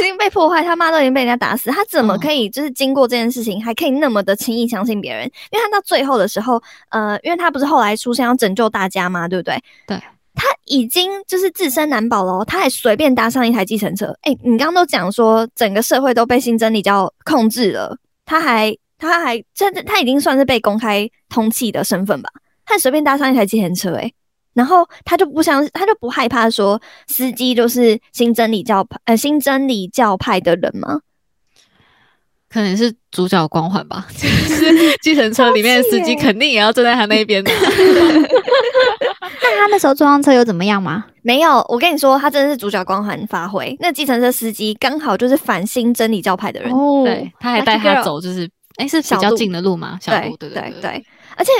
已经被迫害，他妈都已经被人家打死，他怎么嗯可以就是经过这件事情，还可以那么的轻易相信别人？因为他到最后的时候，呃，因为他不是后来出现要拯救大家嘛，对不对？对。他已经就是自身难保了，他还随便搭上一台计程车。哎、你刚刚都讲说整个社会都被新真理教控制了，他还他还这他已经算是被公开通缉的身份吧？他随便搭上一台计程车、诶然后他就不相信，他就不害怕说司机就是新真理教派呃新真理教派的人吗？可能是主角光环吧，就是计程车里面的司机肯定也要站在他那边的。那他那时候坐上车又怎么样吗？没有，我跟你说，他真的是主角光环发挥。那计程车司机刚好就是反新真理教派的人，哦对，他还带他走，就是哎是比较近的路嘛，小对路，对对对对，而且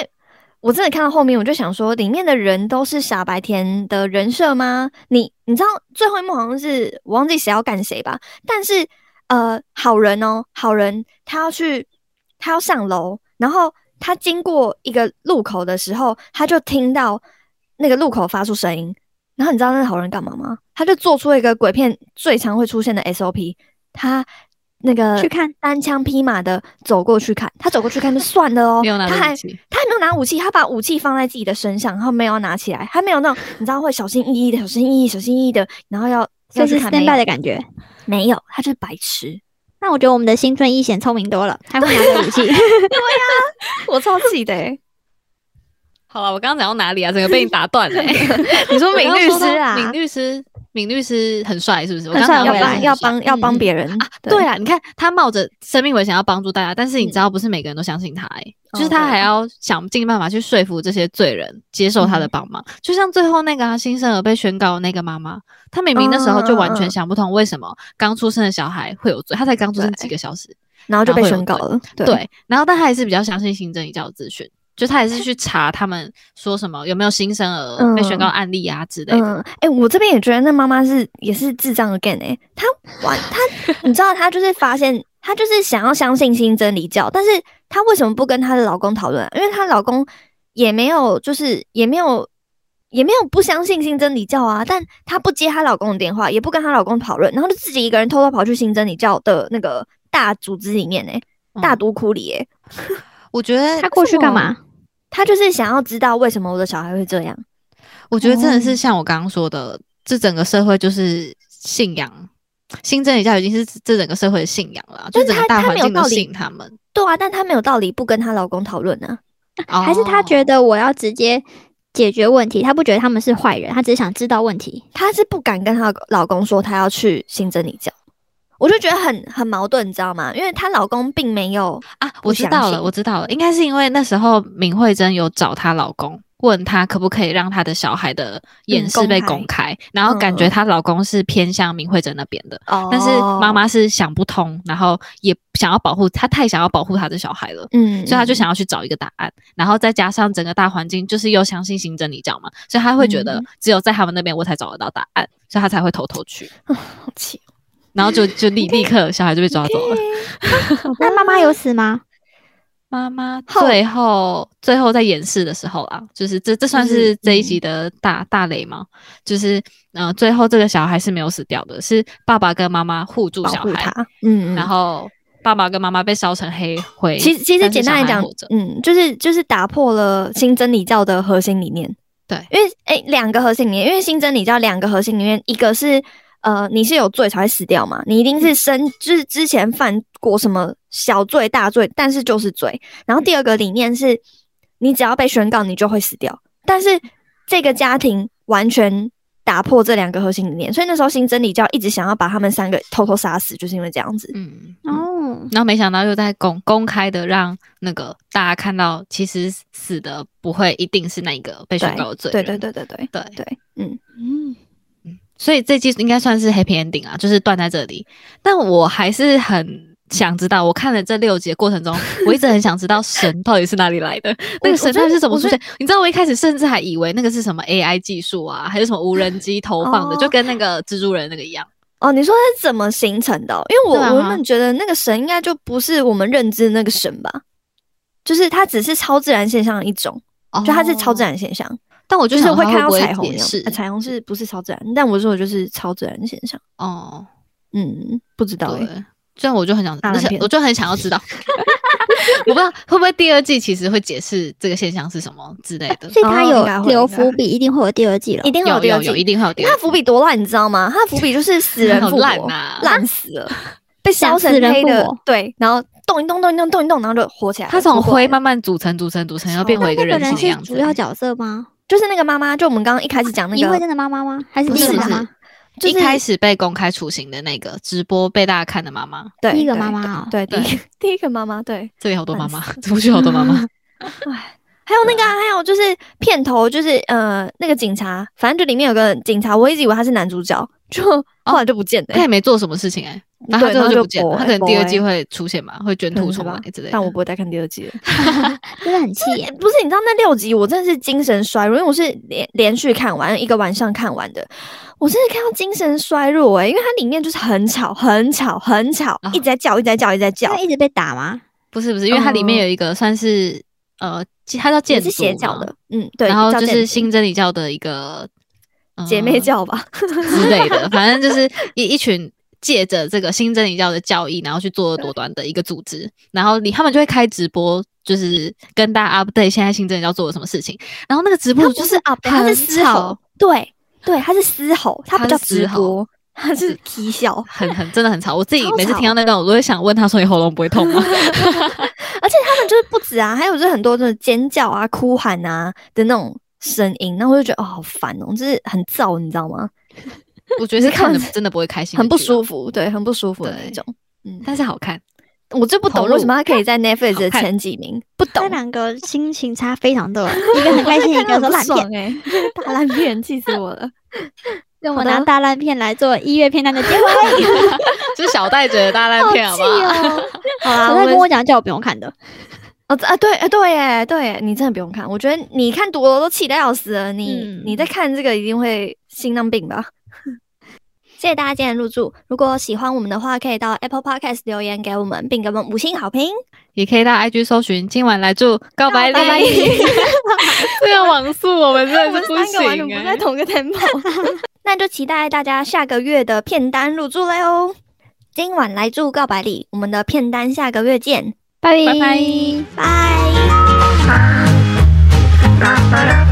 我真的看到后面，我就想说，里面的人都是傻白甜的人设吗？你你知道最后一幕好像是我忘记谁要干谁吧，但是呃，好人哦，好人他要去，他要上楼，然后他经过一个路口的时候，他就听到那个路口发出声音，然后你知道那个好人干嘛吗？他就做出一个鬼片最常会出现的 SOP，他那个去看单枪匹马的走过去看，他走过去看就 算了哦，没有拿他还他还没有拿武器，他把武器放在自己的身上，然后没有拿起来，他没有那种你知道会小心翼翼的、小心翼翼、小心翼翼的，然后要要就是 stand by 的感觉。没有，他就是白痴。那我觉得我们的新春一显聪明多了，他会拿着武器。对呀我超气的、欸，好了，我刚刚讲到哪里啊？整个被你打断了、欸。你说我闵律师啊，闵律师，闵律师很帅，是不是？我帅要帮要帮要帮嗯别人啊，对啊，你看他冒着生命危险要帮助大家，但是你知道不是每个人都相信他、欸，就是他还要想尽办法去说服这些罪人接受他的嗯帮忙。就像最后那个、啊、新生儿被宣告那个妈妈，她明明那时候就完全想不通为什么刚出生的小孩会有罪，他才刚出生对几个小时，然后就被宣告了。对对，然后但他还是比较相信新真理教的资讯，就他也是去查他们说什么有没有新生儿被宣告嗯案例啊之类的。嗯，哎、我这边也觉得那妈妈是也是智障 again 哎、她玩她，你知道她就是发现她就是想要相信新真理教，但是她为什么不跟她的老公讨论啊？因为她老公也没有就是也没有也没有不相信新真理教啊，但她不接她老公的电话，也不跟她老公讨论，然后就自己一个人偷偷跑去新真理教的那个大组织里面哎、大嗯毒窟里哎、我觉得他过去干嘛？他就是想要知道为什么我的小孩会这样。我觉得真的哦是像我刚刚说的，这整个社会就是信仰。新真理教已经是这整个社会的信仰了啊，就整个大环境都没有道理信他们。对啊，但她没有道理不跟她老公讨论呢。还是他觉得得我要直接解决问题？他不觉得他们是坏人，他只是想知道问题。她是不敢跟她老公说她要去新真理教，我就觉得很很矛盾，你知道吗？因为她老公并没有，啊，我知道了，我知道了，应该是因为那时候闵慧珍有找她老公，问她可不可以让她的小孩的演示被公开然后感觉嗯。她老公是偏向闵慧珍那边的，哦。但是妈，妈是想不通，然后也想要保护她，太想要保护她的小孩了。嗯所以她就想要去找一个答案，然后再加上整个大环境，就是又相信新真理教嘛，所以她会觉得嗯。只有在他们那边我才找得到答案，所以她才会偷偷去，好气哦，然后就就立立刻小孩就被抓走了。那妈妈有死吗？妈妈最后最后在演示的时候啊，就是这这算是是这一嗯集的大、大雷吗？就是呃，最后这个小孩是没有死掉的，是爸爸跟妈妈护住小孩，嗯，然后爸爸跟妈妈被烧成黑灰。其实其实简单来讲嗯，就是就是打破了新真理教的核心理念。对因为诶两个核心理念，因为新真理教两个核心理念，一个是呃你是有罪才会死掉嘛，你一定是生就是之前犯过什么小罪大罪，但是就是罪。然后第二个理念是，你只要被宣告你就会死掉，但是这个家庭完全。打破这两个核心理念，所以那时候新真理教一直想要把他们三个偷偷杀死，就是因为这样子。嗯，哦，然后没想到又在公公开的让那个大家看到，其实死的不会一定是那个被宣告的罪对。对对对对对对，嗯，嗯，所以这季应该算是 happy ending 啊，就是断在这里。但我还是很想知道，我看了这六集的过程中，我一直很想知道神到底是哪里来的，那个神到底是怎么出现？你知道，我一开始甚至还以为那个是什么 AI 技术啊，还是什么无人机投放的，哦就跟那个蜘蛛人那个一样。哦，你说它是怎么形成的哦、因为我、啊我原本觉得那个神应该就不是我们认知的那个神吧，就是它只是超自然现象的一种，就它是超自，然现象，但我就就是会看到彩虹那种解释呃彩虹是不是超自然？但我说的就是超自然现象，哦，嗯，不知道哎、对。这样我就很想，我就很想要知道，我不知道会不会第二季其实会解释这个现象是什么之类的。所以他有留伏笔，一定会有第二季了一。定会有第二季，一定会有第二季。因为它伏笔多烂，你知道吗？他伏笔就是死人 好复活，烂呐烂死了，被烧成人黑的，对，然后动一动，动一动，动一动，然后就火起来。他从灰慢慢组成、组成、组成，然后变回一个人形的样子。主要角色吗？就是那个妈妈，就我们刚刚一开始讲那个，倪慧珍的妈妈吗？还是第一个妈妈？就是一开始被公开处刑的那个直播被大家看的妈妈，对第一个妈妈哦对，第一个 第一个妈妈，对，这里好多妈妈烂，出去好多妈妈。还有那个、啊，还有就是片头，就是呃，那个警察，反正就里面有个警察，我一直以为他是男主角，就后来就不见了、他也没做什么事情哎，然后他最后对然后就就不见了。他可能第二季会出现吧，会卷土重来之类的。但我不会再看第二季了。真的很气耶！不是，你知道那六集我真的是精神衰弱，因为我是连连续看完一个晚上看完的，我真的看到精神衰弱诶、因为它里面就是很吵、很吵、很吵，啊一直在叫、一直在叫、一直在叫他，一直被打吗？不是不是，因为它里面有一一个算是呃，它叫也剑是邪教的，嗯，对，然后就是新真理教的一个呃姐妹教吧，之类的，反正就是一一群借着这个新真理教的教义，然后去作恶多端的一个组织。然后你他们就会开直播，就是跟大家 update 现在新真理教做了什么事情。然后那个直播就是啊，他是嘶吼吵，，对对，他是嘶吼，他不叫直播，他是啼笑，很很真的很吵。我自己每次吵听到那段，我都会想问他说：“你喉咙不会痛吗 而且他们就是不止啊，还有就是很多就是尖叫啊、哭喊啊的那种声音，那我就觉得哦，好烦哦，就是很燥，你知道吗？？”我觉得是看了真的不会开心，很不，舒服，对，很不舒服的那种。嗯，但是好看。我就不懂为什么他可以在 Netflix 的前几名，不懂这。两个心情差非常多，一个很开心，一个说烂片。哎、大烂片，气死我了。跟我拿大烂片来做一月片单的结尾。就是小戴觉得大烂片，好不好？啦，小戴跟我讲，叫我不用看的。哦啊对啊对耶对耶，你真的不用看，我觉得你看多了都气得要死了，你、嗯你在看这个一定会心脏病吧？谢谢大家今天入住。如果喜欢我们的话，可以到 Apple Podcast 留言给我们，并给我们五星好评。也可以到 IG 搜寻今晚来住告白礼。这个网速我们真的是不行啊！不在同一个 tempo，那就期待大家下个月的片单入住了哦。今晚来住告白礼，我们的片单下个月见，拜拜拜拜。